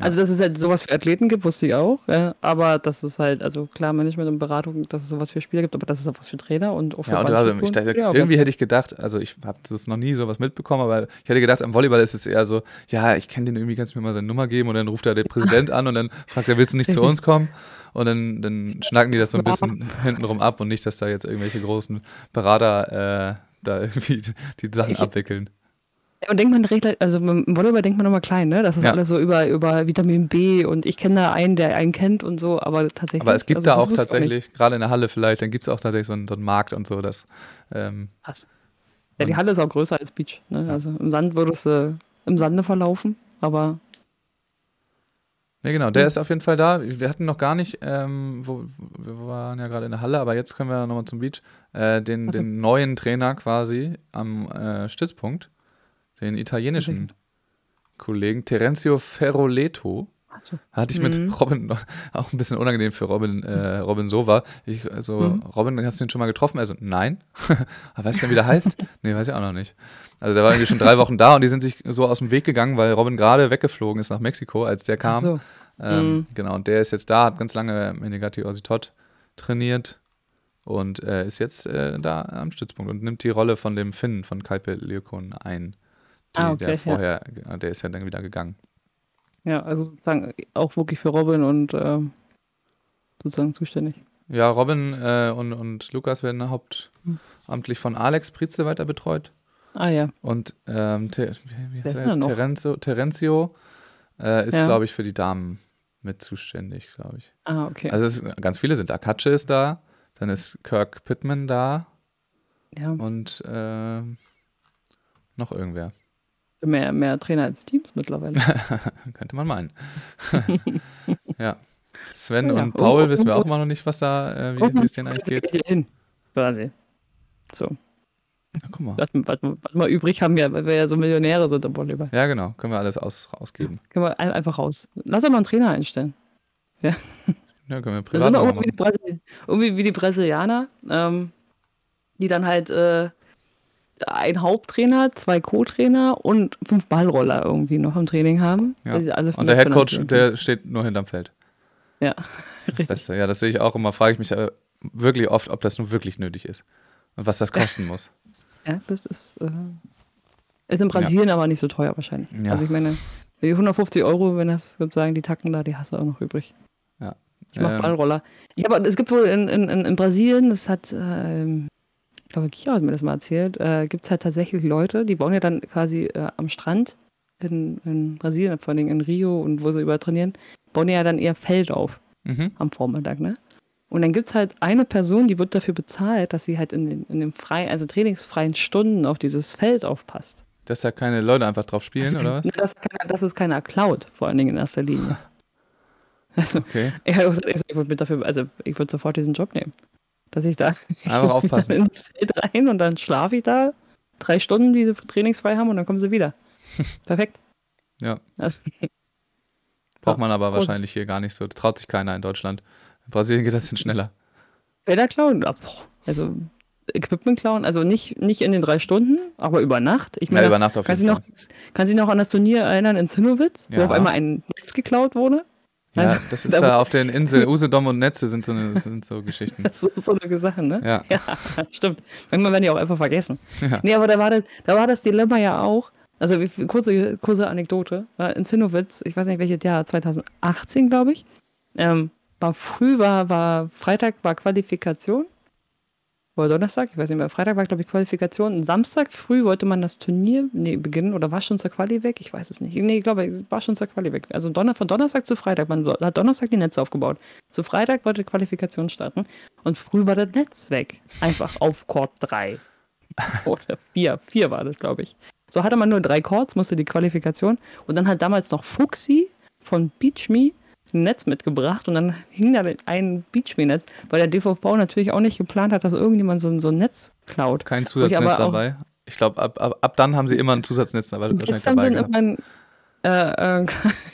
C: Also, dass es halt sowas für Athleten gibt, wusste ich auch. Ja, aber dass es halt, also klar, Management und Beratung, dass es sowas für Spieler gibt, aber dass es auch was für Trainer und auch für
A: Ja, und also ich dachte,
C: Ja,
A: irgendwie hätte ich gedacht, also ich habe das noch nie sowas mitbekommen, aber ich hätte gedacht, am Volleyball ist es eher so, ja, ich kenne den irgendwie, kannst du mir mal seine Nummer geben und dann ruft er der Präsident an und dann fragt er, willst du nicht zu uns kommen? Und dann, dann schnacken die das so ein bisschen hintenrum ab und nicht, dass da jetzt irgendwelche großen Berater äh, da irgendwie die Sachen
C: Ich-
A: abwickeln.
C: Und denkt man direkt, also im Volleyball denkt man immer klein, ne? Das ist
A: Ja.
C: alles so über, über Vitamin B und ich kenne da einen, der einen kennt und so, aber tatsächlich.
A: Aber es gibt
C: also
A: da
C: das
A: auch tatsächlich, gerade in der Halle vielleicht, dann gibt es auch tatsächlich so einen, so einen Markt und so, dass ähm.
C: Ja, die Halle ist auch größer als Beach. Ne?
A: Ja.
C: Also im Sand würde es äh, im Sande verlaufen, aber
A: Ne, genau, der ist auf jeden Fall da. Wir hatten noch gar nicht, ähm, wo, wir waren ja gerade in der Halle, aber jetzt können wir nochmal zum Beach, äh, den,
C: Ach so.
A: den neuen Trainer quasi am äh, Stützpunkt, den italienischen Kollegen Terenzio Ferroleto.
C: also,
A: Hatte ich
C: Mhm.
A: mit Robin, noch- auch ein bisschen unangenehm für Robin, äh, Robin Sova. Ich, also,
C: Mhm.
A: Robin, hast du ihn schon mal getroffen? Also, nein. Weißt du denn, wie der heißt? nee, weiß ich auch noch nicht. Also, der war irgendwie schon drei Wochen da und die sind sich so aus dem Weg gegangen, weil Robin gerade weggeflogen ist nach Mexiko, als der kam.
C: so.
A: Ähm,
C: Mhm.
A: Genau, und der ist jetzt da, hat ganz lange Menegatti Ositot trainiert und äh, ist jetzt äh, da am Stützpunkt und nimmt die Rolle von dem Finn von Kalpe Leokon ein. Die,
C: Ah, okay,
A: der
C: ja.
A: vorher, der ist ja dann wieder gegangen.
C: Ja, also sozusagen auch wirklich für Robin und ähm, sozusagen zuständig.
A: Ja, Robin äh, und, und Lukas werden hauptamtlich von Alex Prize weiter betreut.
C: Ah ja.
A: Und ähm, Te wie, heißt er? Terenzio, Terenzio äh, ist,
C: Ja.
A: glaube ich, für die Damen mit zuständig, glaube ich.
C: Ah, okay.
A: Also es ist, ganz viele sind da. Katsche ist da, dann ist Kirk Pittman da
C: ja.
A: und äh, noch irgendwer.
C: Mehr, mehr Trainer als Teams mittlerweile.
A: Könnte man meinen. ja. Sven
C: Ja, ja.
A: und Paul
C: Oh,
A: wissen wir
C: oh,
A: auch immer noch nicht, was da, äh, wie, wie es denen eigentlich
C: geht
A: geht.
C: hin. Quasi. So.
A: Ja, guck mal.
C: Was, was, was wir übrig haben, ja, weil wir ja so Millionäre sind im Volleyball.
A: Ja, genau. Können wir alles aus, ausgeben.
C: Können wir ein- einfach raus. Lass doch mal einen Trainer einstellen.
A: Ja, können wir privat
C: sind wir irgendwie, die
A: machen.
C: Brasil irgendwie wie die Brasilianer, ähm, die dann halt äh, ein Haupttrainer, zwei Co-Trainer und fünf Ballroller irgendwie noch im Training haben.
A: Ja. Und der Headcoach, der steht nur hinterm Feld.
C: Ja, richtig.
A: Das, ja, das sehe ich auch immer. Frage ich mich äh, wirklich oft, ob das nun wirklich nötig ist. Und was das kosten muss.
C: Ja, das ist, äh, ist in Brasilien aber nicht so teuer wahrscheinlich.
A: Ja.
C: Also ich meine, die 150 Euro, wenn das sozusagen die Tacken da, die hast du auch noch übrig.
A: Ja.
C: Ich mach
A: Ähm,
C: Ballroller. Ja, aber es gibt wohl in, in, in, in Brasilien, das hat, ähm, ich glaube, Kia hat mir das mal erzählt, äh, gibt es halt tatsächlich Leute, die bauen ja dann quasi äh, am Strand in, in Brasilien, vor allen Dingen in Rio und wo sie über trainieren, bauen ja dann ihr Feld auf
A: Mhm.
C: am Vormittag, ne? Und dann gibt es halt eine Person, die wird dafür bezahlt, dass sie halt in den, in den frei, also trainingsfreien Stunden auf dieses Feld aufpasst.
A: Dass da keine Leute einfach drauf spielen, oder was?
C: Ne, Dass, keiner, dass es keiner klaut, vor allen Dingen in erster Linie. Also,
A: Okay.
C: ich ich, würde dafür, also ich würde sofort diesen Job nehmen. Dass ich da
A: Einfach aufpassen.
C: ins Feld rein und dann schlafe ich da drei Stunden, wie sie trainingsfrei haben und dann kommen sie wieder. Perfekt.
A: Ja.
C: Also,
A: Braucht man aber wahrscheinlich hier gar nicht so. Traut sich keiner in Deutschland. In Brasilien geht das bisschen schneller.
C: Felder klauen, ja, also Equipment klauen, also nicht, nicht in den drei Stunden, aber über Nacht. Ich
A: Ja,
C: meine,
A: über Nacht auf
C: kann
A: jeden
C: sie
A: Fall.
C: noch, kann sie noch an das Turnier erinnern in Zinnowitz, wo
A: Ja.
C: auf einmal ein Netz geklaut wurde?
A: Ja,
C: Also,
A: das ist
C: da
A: auf den Inseln Usedom und Netze sind so, eine, sind so Geschichten.
C: Das ist so eine Sache, ne?
A: Ja.
C: Ja, stimmt. Manchmal werden die auch einfach vergessen.
A: Ja.
C: Nee, aber da war das, da war das Dilemma ja auch. Also kurze, kurze Anekdote. Äh, In Zinnowitz, ich weiß nicht welches Jahr, 2018, glaube ich. Ähm, war früh, war, war Freitag war Qualifikation. Oder Donnerstag, ich weiß nicht mehr. Freitag war, glaube ich, Qualifikation. Samstag früh wollte man das Turnier nee, beginnen oder war schon zur Quali weg? Ich weiß es nicht. Nee, ich glaube, war schon zur Quali weg. Also Donner, von Donnerstag zu Freitag. Man hat Donnerstag die Netze aufgebaut. Zu Freitag wollte die Qualifikation starten. Und früh war das Netz weg. Einfach auf Court 3. Oder 4. 4 war das, glaube ich. So hatte man nur drei Chords, musste die Qualifikation. Und dann hat damals noch Fuxi von BeachMe ein Netz mitgebracht und dann hing da ein BeachMe-Netz, weil der DVV natürlich auch nicht geplant hat, dass irgendjemand so, ein- so ein Netz klaut.
A: Kein Zusatznetz dabei. Ich glaube, ab, ab, ab dann haben sie immer ein Zusatznetz
C: Und
A: wahrscheinlich
C: jetzt haben sie
A: dabei gehabt.
C: irgendwann, äh,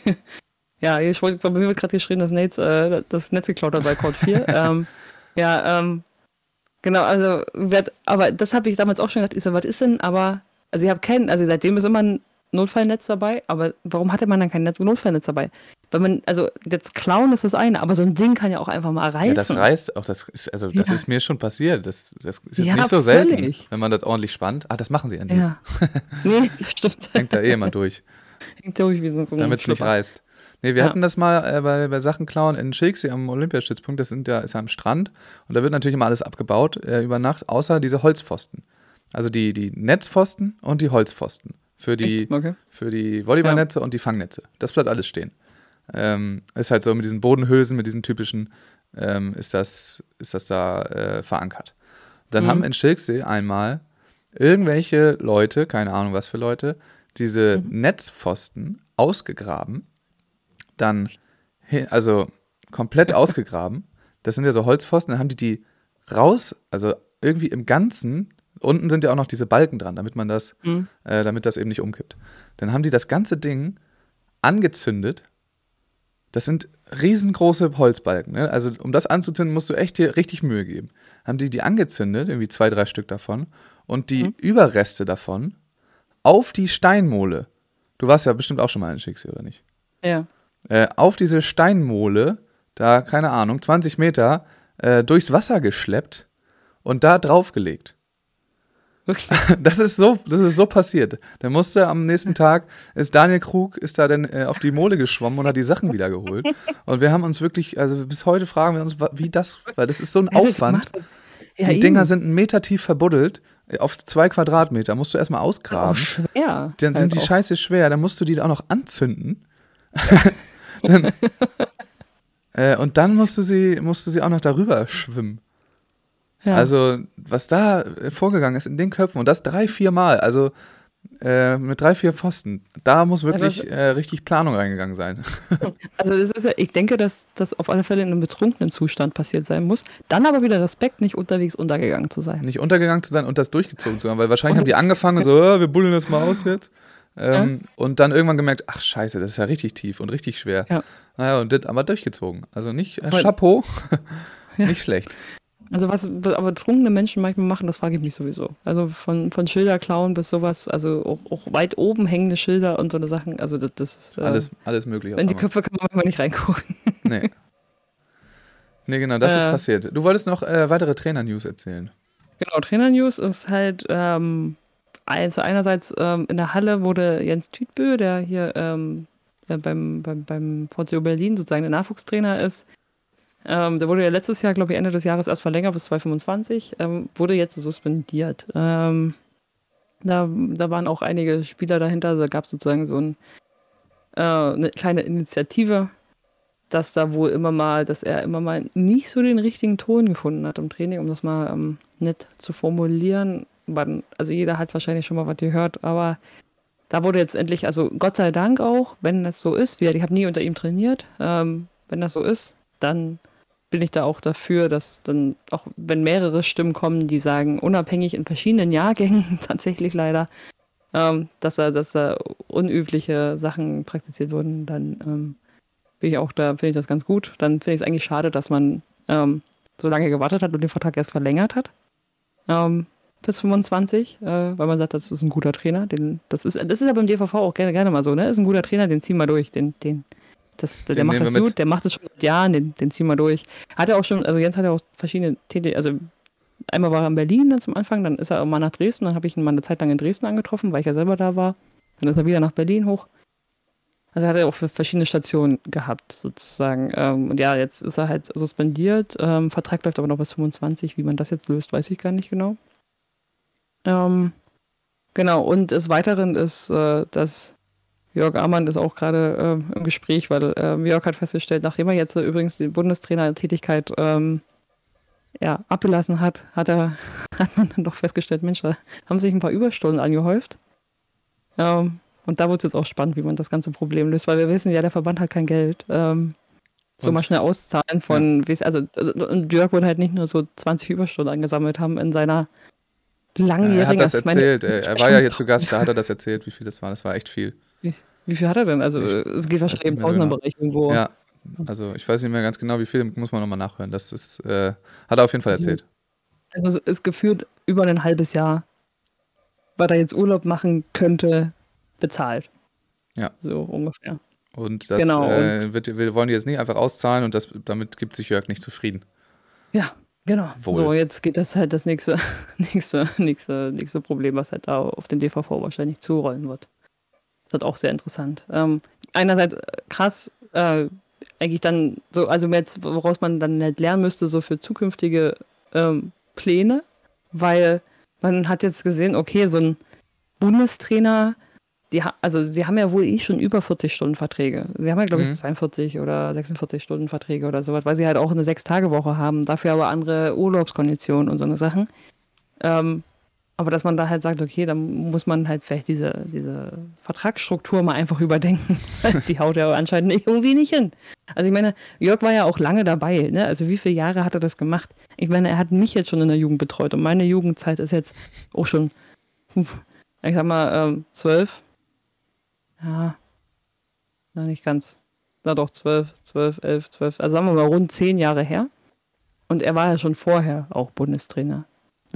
C: äh, ja, ich wollte, bei mir wird gerade geschrieben, dass Nates äh, das Netz geklaut hat bei Code 4. ähm, ja, ähm, genau, also, werd, aber das habe ich damals auch schon gedacht, ich so, was ist denn, aber, also ich habe keinen, also seitdem ist immer ein Notfallnetz dabei, aber warum hatte man dann kein Netz, Notfallnetz dabei? Weil man, also jetzt klauen ist das eine, aber so ein Ding kann ja auch einfach mal reißen.
A: Ja, das reißt auch. Das ist, also, das
C: Ja.
A: ist mir schon passiert. Das, das ist jetzt
C: Ja,
A: nicht so selten,
C: völlig.
A: wenn man das ordentlich spannt. Ah, das machen sie ja nicht.
C: Ja. nee, das stimmt.
A: Hängt da eh immer durch,
C: Hängt durch wie so ein
A: damit es nicht reißt. Nee, wir
C: Ja.
A: hatten das mal äh, bei, bei Sachen klauen in Schilksee am Olympiastützpunkt. Das sind ja, ist ja am Strand. Und da wird natürlich immer alles abgebaut äh, über Nacht, außer diese Holzpfosten. Also die, die Netzpfosten und die Holzpfosten. Für die?
C: Okay.
A: für die Volleyballnetze und die Fangnetze. Das bleibt alles stehen. Ähm, ist halt so mit diesen Bodenhülsen, mit diesen typischen, ähm, ist, das, ist das da äh, verankert. Dann
C: Mhm.
A: haben in Schilksee einmal irgendwelche Leute, keine Ahnung was für Leute, diese
C: Mhm.
A: Netzpfosten ausgegraben, dann, also komplett ausgegraben. Das sind ja so Holzpfosten, dann haben die die raus, also irgendwie im Ganzen, unten sind ja auch noch diese Balken dran, damit man das,
C: Mhm.
A: äh, damit das eben nicht umkippt. Dann haben die das ganze Ding angezündet. Das sind riesengroße Holzbalken. Ne? Also um das anzuzünden, musst du echt dir richtig Mühe geben. Haben die die angezündet, irgendwie zwei, drei Stück davon, und die Überreste davon auf die Steinmole. Du warst ja bestimmt auch schon mal in Schicksal, oder nicht?
C: Ja.
A: Äh, auf diese Steinmole, da, keine Ahnung, 20 Meter, äh, durchs Wasser geschleppt und da draufgelegt.
C: Wirklich.
A: Das ist so, das ist so passiert. Dann musste am nächsten Tag, ist Daniel Krug, ist da dann äh, auf die Mole geschwommen und hat die Sachen wieder geholt. Und wir haben uns wirklich, also bis heute fragen wir uns, wie das, weil das ist so ein
C: das
A: Aufwand.
C: Ja,
A: die
C: eben.
A: Dinger sind einen Meter tief verbuddelt, äh, auf zwei Quadratmeter, musst du erstmal ausgraben.
C: schwer.
A: Dann
C: halt
A: sind die
C: auch.
A: scheiße schwer, dann musst du die auch noch anzünden. dann, äh, und dann musst du sie, musst du sie auch noch darüber schwimmen.
C: Ja.
A: Also, was da äh, vorgegangen ist in den Köpfen und das drei, vier Mal. Also, Äh, mit drei, vier Pfosten. Da muss wirklich
C: das-
A: äh, richtig Planung reingegangen sein.
C: Also ist ja, ich denke, dass das auf alle Fälle in einem betrunkenen Zustand passiert sein muss. Dann aber wieder Respekt, nicht unterwegs untergegangen zu sein.
A: Nicht untergegangen zu sein und das durchgezogen zu haben, weil wahrscheinlich
C: Und-
A: haben die angefangen, so, äh, wir buddeln das mal aus jetzt. Ähm, Und dann irgendwann gemerkt, ach scheiße, das ist ja richtig tief und richtig schwer.
C: Ja.
A: Naja, und das aber durchgezogen. Also nicht äh, Chapeau, nicht schlecht.
C: Also was aber betrunkene Menschen manchmal machen, das frage ich mich sowieso. Also von, von Schilder klauen bis sowas, also auch, auch weit oben hängende Schilder und so eine Sachen. Also das, das ist, äh,
A: Alles, alles möglich.
C: in die. Köpfe kann man manchmal nicht reingucken.
A: Nee. Nee, genau, das ist
C: Äh.
A: passiert. Du wolltest noch äh, weitere Trainer-News erzählen.
C: Genau, Trainer-News ist halt, ähm, also einerseits ähm, in der Halle wurde Jens Tütbö, der hier ähm, beim, beim, beim VCO Berlin sozusagen der Nachwuchstrainer ist, ähm, der wurde ja letztes Jahr, glaube ich, Ende des Jahres erst verlängert bis 2025, ähm, wurde jetzt suspendiert. Ähm, da, da waren auch einige Spieler dahinter, da gab es sozusagen so ein, äh, eine kleine Initiative, dass da wohl immer mal, dass er immer mal nicht so den richtigen Ton gefunden hat im Training, um das mal ähm, nett zu formulieren. Also jeder hat wahrscheinlich schon mal was gehört, aber da wurde jetzt endlich, also Gott sei Dank auch, wenn das so ist, wie, ich habe nie unter ihm trainiert, ähm, wenn das so ist, dann bin ich da auch dafür, dass dann auch, wenn mehrere Stimmen kommen, die sagen, unabhängig in verschiedenen Jahrgängen tatsächlich leider, ähm, dass da, dass da unübliche Sachen praktiziert wurden, dann ähm, bin ich auch da, finde ich das ganz gut. Dann finde ich es eigentlich schade, dass man ähm, so lange gewartet hat und den Vertrag erst verlängert hat. Ähm, bis 25, äh, weil man sagt, das ist ein guter Trainer. Den, das, ist, das ist ja beim DVV auch gerne, gerne mal so, ne? Ist ein guter Trainer, den ziehen wir durch. Den, den, das, der
A: Den
C: macht das gut, der macht das schon seit Jahren, den, den ziehen wir durch. Hat er auch schon, also Jens hat ja auch verschiedene Tätigkeiten, also einmal war er in Berlin dann zum Anfang, dann ist er auch mal nach Dresden, dann habe ich ihn mal eine Zeit lang in Dresden angetroffen, weil ich ja selber da war. Dann ist er wieder nach Berlin hoch. Also hat er auch für verschiedene Stationen gehabt, sozusagen. Ähm, und ja, jetzt ist er halt suspendiert. Ähm, Vertrag läuft aber noch bis 25. Wie man das jetzt löst, weiß ich gar nicht genau. Ähm, genau, und des Weiteren ist, äh, dass Jörg Amann ist auch gerade ähm, im Gespräch, weil ähm, Jörg hat festgestellt, nachdem er jetzt äh, übrigens die Bundestrainer-Tätigkeit ähm, ja, abgelassen hat, hat er, hat man dann doch festgestellt, Mensch, da haben sich ein paar Überstunden angehäuft. Ähm, und da wird es jetzt auch spannend, wie man das ganze Problem löst, weil wir wissen ja, der Verband hat kein Geld. Ähm, so
A: Und-
C: mal schnell auszahlen von, wie also, also, und Jörg würde halt nicht nur so 20 Überstunden angesammelt haben in seiner langjährigen.
A: er hat das
C: also meine,
A: erzählt. er, er war ja hier zu Gast, da hat er das erzählt, wie viel das war. Das war echt viel.
C: Wie viel hat er denn? Also,
A: Ich
C: äh, es geht wahrscheinlich im
A: so genau.
C: Tausender-Bereich irgendwo.
A: Ja, also ich weiß nicht mehr ganz genau, wie viel, muss man nochmal nachhören. Das ist, äh, hat er auf jeden Fall
C: Also,
A: erzählt.
C: Also, es ist gefühlt über ein halbes Jahr, weil er jetzt Urlaub machen könnte, bezahlt.
A: Ja.
C: So ungefähr.
A: Und das
C: genau,
A: äh, wird, wir wollen die jetzt nicht einfach auszahlen und das, damit gibt sich Jörg nicht zufrieden.
C: Ja, genau.
A: Wohl.
C: So, jetzt geht das halt das nächste, nächste, nächste, nächste Problem, was halt da auf den DVV wahrscheinlich zurollen wird. Das ist halt auch sehr interessant. Ähm, einerseits äh, krass, äh, eigentlich dann so, also jetzt, woraus man dann halt lernen müsste, so für zukünftige ähm, Pläne, weil man hat jetzt gesehen, okay, so ein Bundestrainer, die, ha- also sie haben ja wohl eh schon über 40 Stunden Verträge. Sie haben ja, glaube ich,
A: Mhm.
C: 42 oder 46 Stunden Verträge oder sowas, weil sie halt auch eine Sechs-Tage-Woche haben, dafür aber andere Urlaubskonditionen und so eine Sachen. Ähm, aber dass man da halt sagt, okay, dann muss man halt vielleicht diese, diese Vertragsstruktur mal einfach überdenken. Die haut ja anscheinend irgendwie nicht hin. Also ich meine, Jörg war ja auch lange dabei, ne? Also wie viele Jahre hat er das gemacht? Ich meine, er hat mich jetzt schon in der Jugend betreut und meine Jugendzeit ist jetzt auch schon, ich sag mal, ähm, zwölf. Ja, na nicht ganz. Na doch, zwölf, zwölf, elf, zwölf, also sagen wir mal rund zehn Jahre her. Und er war ja schon vorher auch Bundestrainer.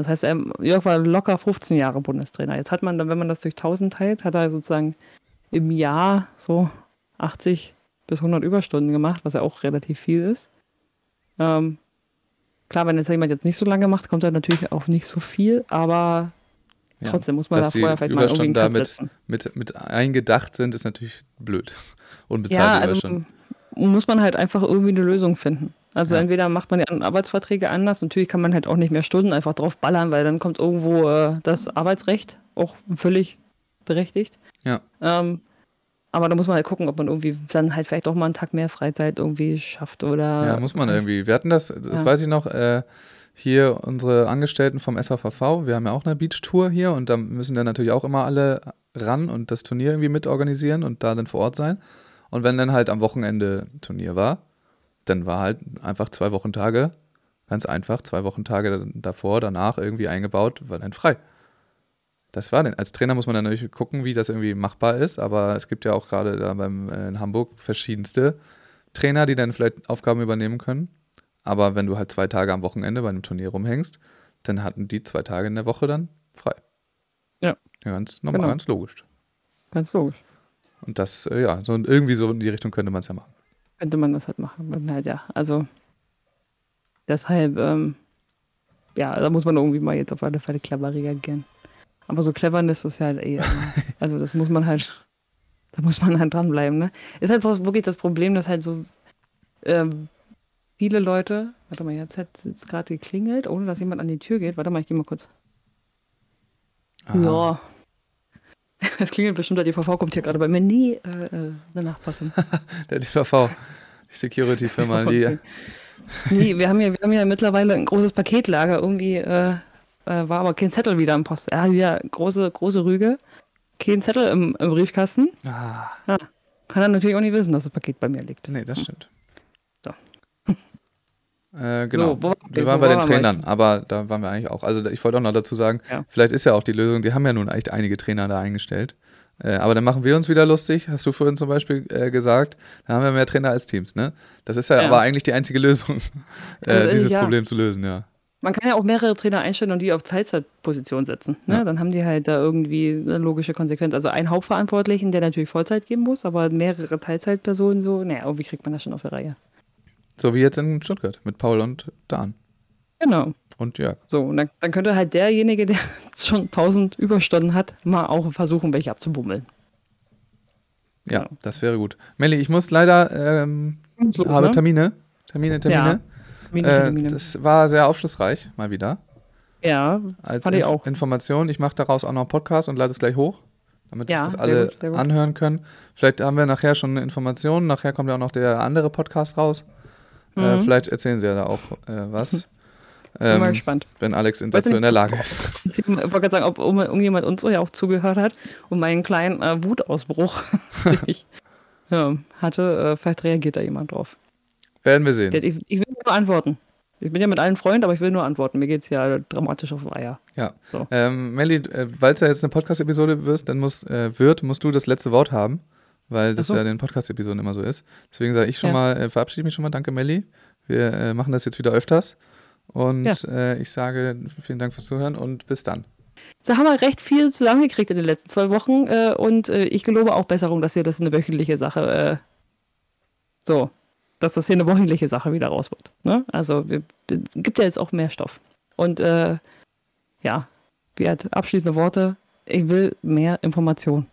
C: Das heißt, er, Jörg war locker 15 Jahre Bundestrainer. Jetzt hat man dann, wenn man das durch 1000 teilt, hat er sozusagen im Jahr so 80 bis 100 Überstunden gemacht, was ja auch relativ viel ist. Ähm, klar, wenn jetzt jemand jetzt nicht so lange macht, kommt er natürlich auch nicht so viel, aber
A: Ja,
C: trotzdem muss man da vorher vielleicht mal irgendwie einen Cut
A: damit
C: setzen.
A: mit, mit eingedacht sind, ist natürlich blöd.
C: Ja,
A: Unbezahlte
C: also
A: Überstunden.
C: muss man halt einfach irgendwie eine Lösung finden. Also
A: Ja.
C: entweder macht man die Arbeitsverträge anders, natürlich kann man halt auch nicht mehr Stunden einfach drauf ballern, weil dann kommt irgendwo äh, das Arbeitsrecht auch völlig berechtigt.
A: Ja.
C: Ähm, aber da muss man halt gucken, ob man irgendwie dann halt vielleicht auch mal einen Tag mehr Freizeit irgendwie schafft oder.
A: Ja, muss man irgendwie. Wir hatten das, das
C: Ja.
A: weiß ich noch, äh, hier unsere Angestellten vom SVVV, wir haben ja auch eine Beach-Tour hier und da müssen dann natürlich auch immer alle ran und das Turnier irgendwie mitorganisieren und da dann vor Ort sein. Und wenn dann halt am Wochenende Turnier war, dann war halt einfach zwei Wochentage, ganz einfach, zwei Wochentage davor, danach irgendwie eingebaut, war dann frei. Das war denn. Als Trainer muss man dann natürlich gucken, wie das irgendwie machbar ist, aber es gibt ja auch gerade da beim, äh, in Hamburg verschiedenste Trainer, die dann vielleicht Aufgaben übernehmen können. Aber wenn du halt zwei Tage am Wochenende bei einem Turnier rumhängst, dann hatten die zwei Tage in der Woche dann frei.
C: Ja.
A: Ja, ganz normal,
C: Genau.
A: ganz logisch.
C: Ganz logisch.
A: Und das, äh, ja, so irgendwie so in die Richtung könnte man es ja machen.
C: Könnte man das halt machen. Halt, ja, also deshalb, ähm, ja, da muss man irgendwie mal jetzt auf alle Fälle clever reagieren. Aber so Cleverness ist ja halt eh, also das muss man halt, da muss man halt dranbleiben, ne? Ist halt wirklich das Problem, dass halt so ähm, viele Leute, warte mal, jetzt hat es gerade geklingelt, ohne dass jemand an die Tür geht. Warte mal, ich gehe mal kurz.
A: Ah,
C: Ja. Es klingelt bestimmt, der DVV kommt hier gerade bei mir. Nee, äh, äh, eine Nachbarin.
A: Der DVV, die Security-Firma, die.
C: Nee, wir haben ja, wir haben ja mittlerweile ein großes Paketlager. Irgendwie äh, äh, war aber kein Zettel wieder im Post. Ja, wieder große, große Rüge. Kein Zettel im, im Briefkasten.
A: Ah,
C: Kann er natürlich auch nicht wissen, dass das Paket bei mir liegt.
A: nee, das stimmt.
C: So.
A: Äh, genau.
C: So, wo
A: wir waren bei den? Trainern, aber da waren wir eigentlich auch. Also ich wollte auch noch dazu sagen,
C: Ja.
A: vielleicht ist ja auch die Lösung, die haben ja nun echt einige Trainer da eingestellt. Äh, aber dann machen wir uns wieder lustig, hast du vorhin zum Beispiel äh, gesagt. Da haben wir mehr Trainer als Teams, ne? Das ist ja,
C: Ja.
A: aber eigentlich die einzige Lösung, äh,
C: Also,
A: dieses
C: ja.
A: Problem zu lösen, ja.
C: Man kann ja auch mehrere Trainer einstellen und die auf Teilzeitposition setzen. Ne? Dann haben die halt da irgendwie eine logische Konsequenz. Also einen Hauptverantwortlichen, der natürlich Vollzeit geben muss, aber mehrere Teilzeitpersonen so, naja, irgendwie kriegt man das schon auf die Reihe.
A: So wie jetzt in Stuttgart mit Paul und Dan
C: Genau.
A: und Jörg.
C: So, und dann, dann könnte halt derjenige, der schon 1000 Überstunden hat, mal auch versuchen, welche abzubummeln.
A: Ja,
C: Ja.
A: das wäre gut. Melli, ich muss leider, ähm,
C: Los,
A: habe
C: ne?
A: Termine. Termine, Termine.
C: Termine,
A: Äh,
C: Termine.
A: das war sehr aufschlussreich, mal wieder.
C: ja,
A: Als
C: Fand ich auch.
A: Information. Ich mache daraus auch noch einen Podcast und lade es gleich hoch, damit
C: Ja,
A: das alle
C: gut.
A: anhören können. Vielleicht haben wir nachher schon eine Information. Nachher kommt ja auch noch der andere Podcast raus. Äh,
C: Mhm.
A: vielleicht erzählen sie ja da auch äh, was.
C: bin mal
A: Ähm,
C: gespannt.
A: wenn Alex in dazu in der Lage ist.
C: Ich wollte gerade sagen, ob irgendjemand uns ja auch zugehört hat und meinen kleinen äh, Wutausbruch, den ich ja, hatte. Äh, vielleicht reagiert da jemand drauf.
A: Werden wir sehen.
C: Ich, ich will nur antworten. Ich bin ja mit allen Freund, aber ich will nur antworten. Mir geht es ja dramatisch auf den Eier.
A: Ja.
C: So.
A: Ähm, Melli, äh, weil es ja jetzt eine Podcast-Episode wirst, dann muss, äh, wird, musst du das letzte Wort haben, weil das
C: so.
A: ja in den Podcast-Episoden immer so ist. Deswegen sage ich schon
C: Ja.
A: mal, äh, verabschiede mich schon mal. Danke, Melli. Wir äh, machen das jetzt wieder öfters. Und
C: Ja.
A: äh, ich sage vielen Dank fürs Zuhören und bis dann.
C: Da haben wir recht viel zusammengekriegt in den letzten zwei Wochen äh, und äh, ich gelobe auch Besserung, dass hier das eine wöchentliche Sache, äh, so, dass das hier eine wöchentliche Sache wieder raus wird. Ne? Also wir, es gibt ja jetzt auch mehr Stoff. Und ja, wie hat abschließende Worte, ich will mehr Information.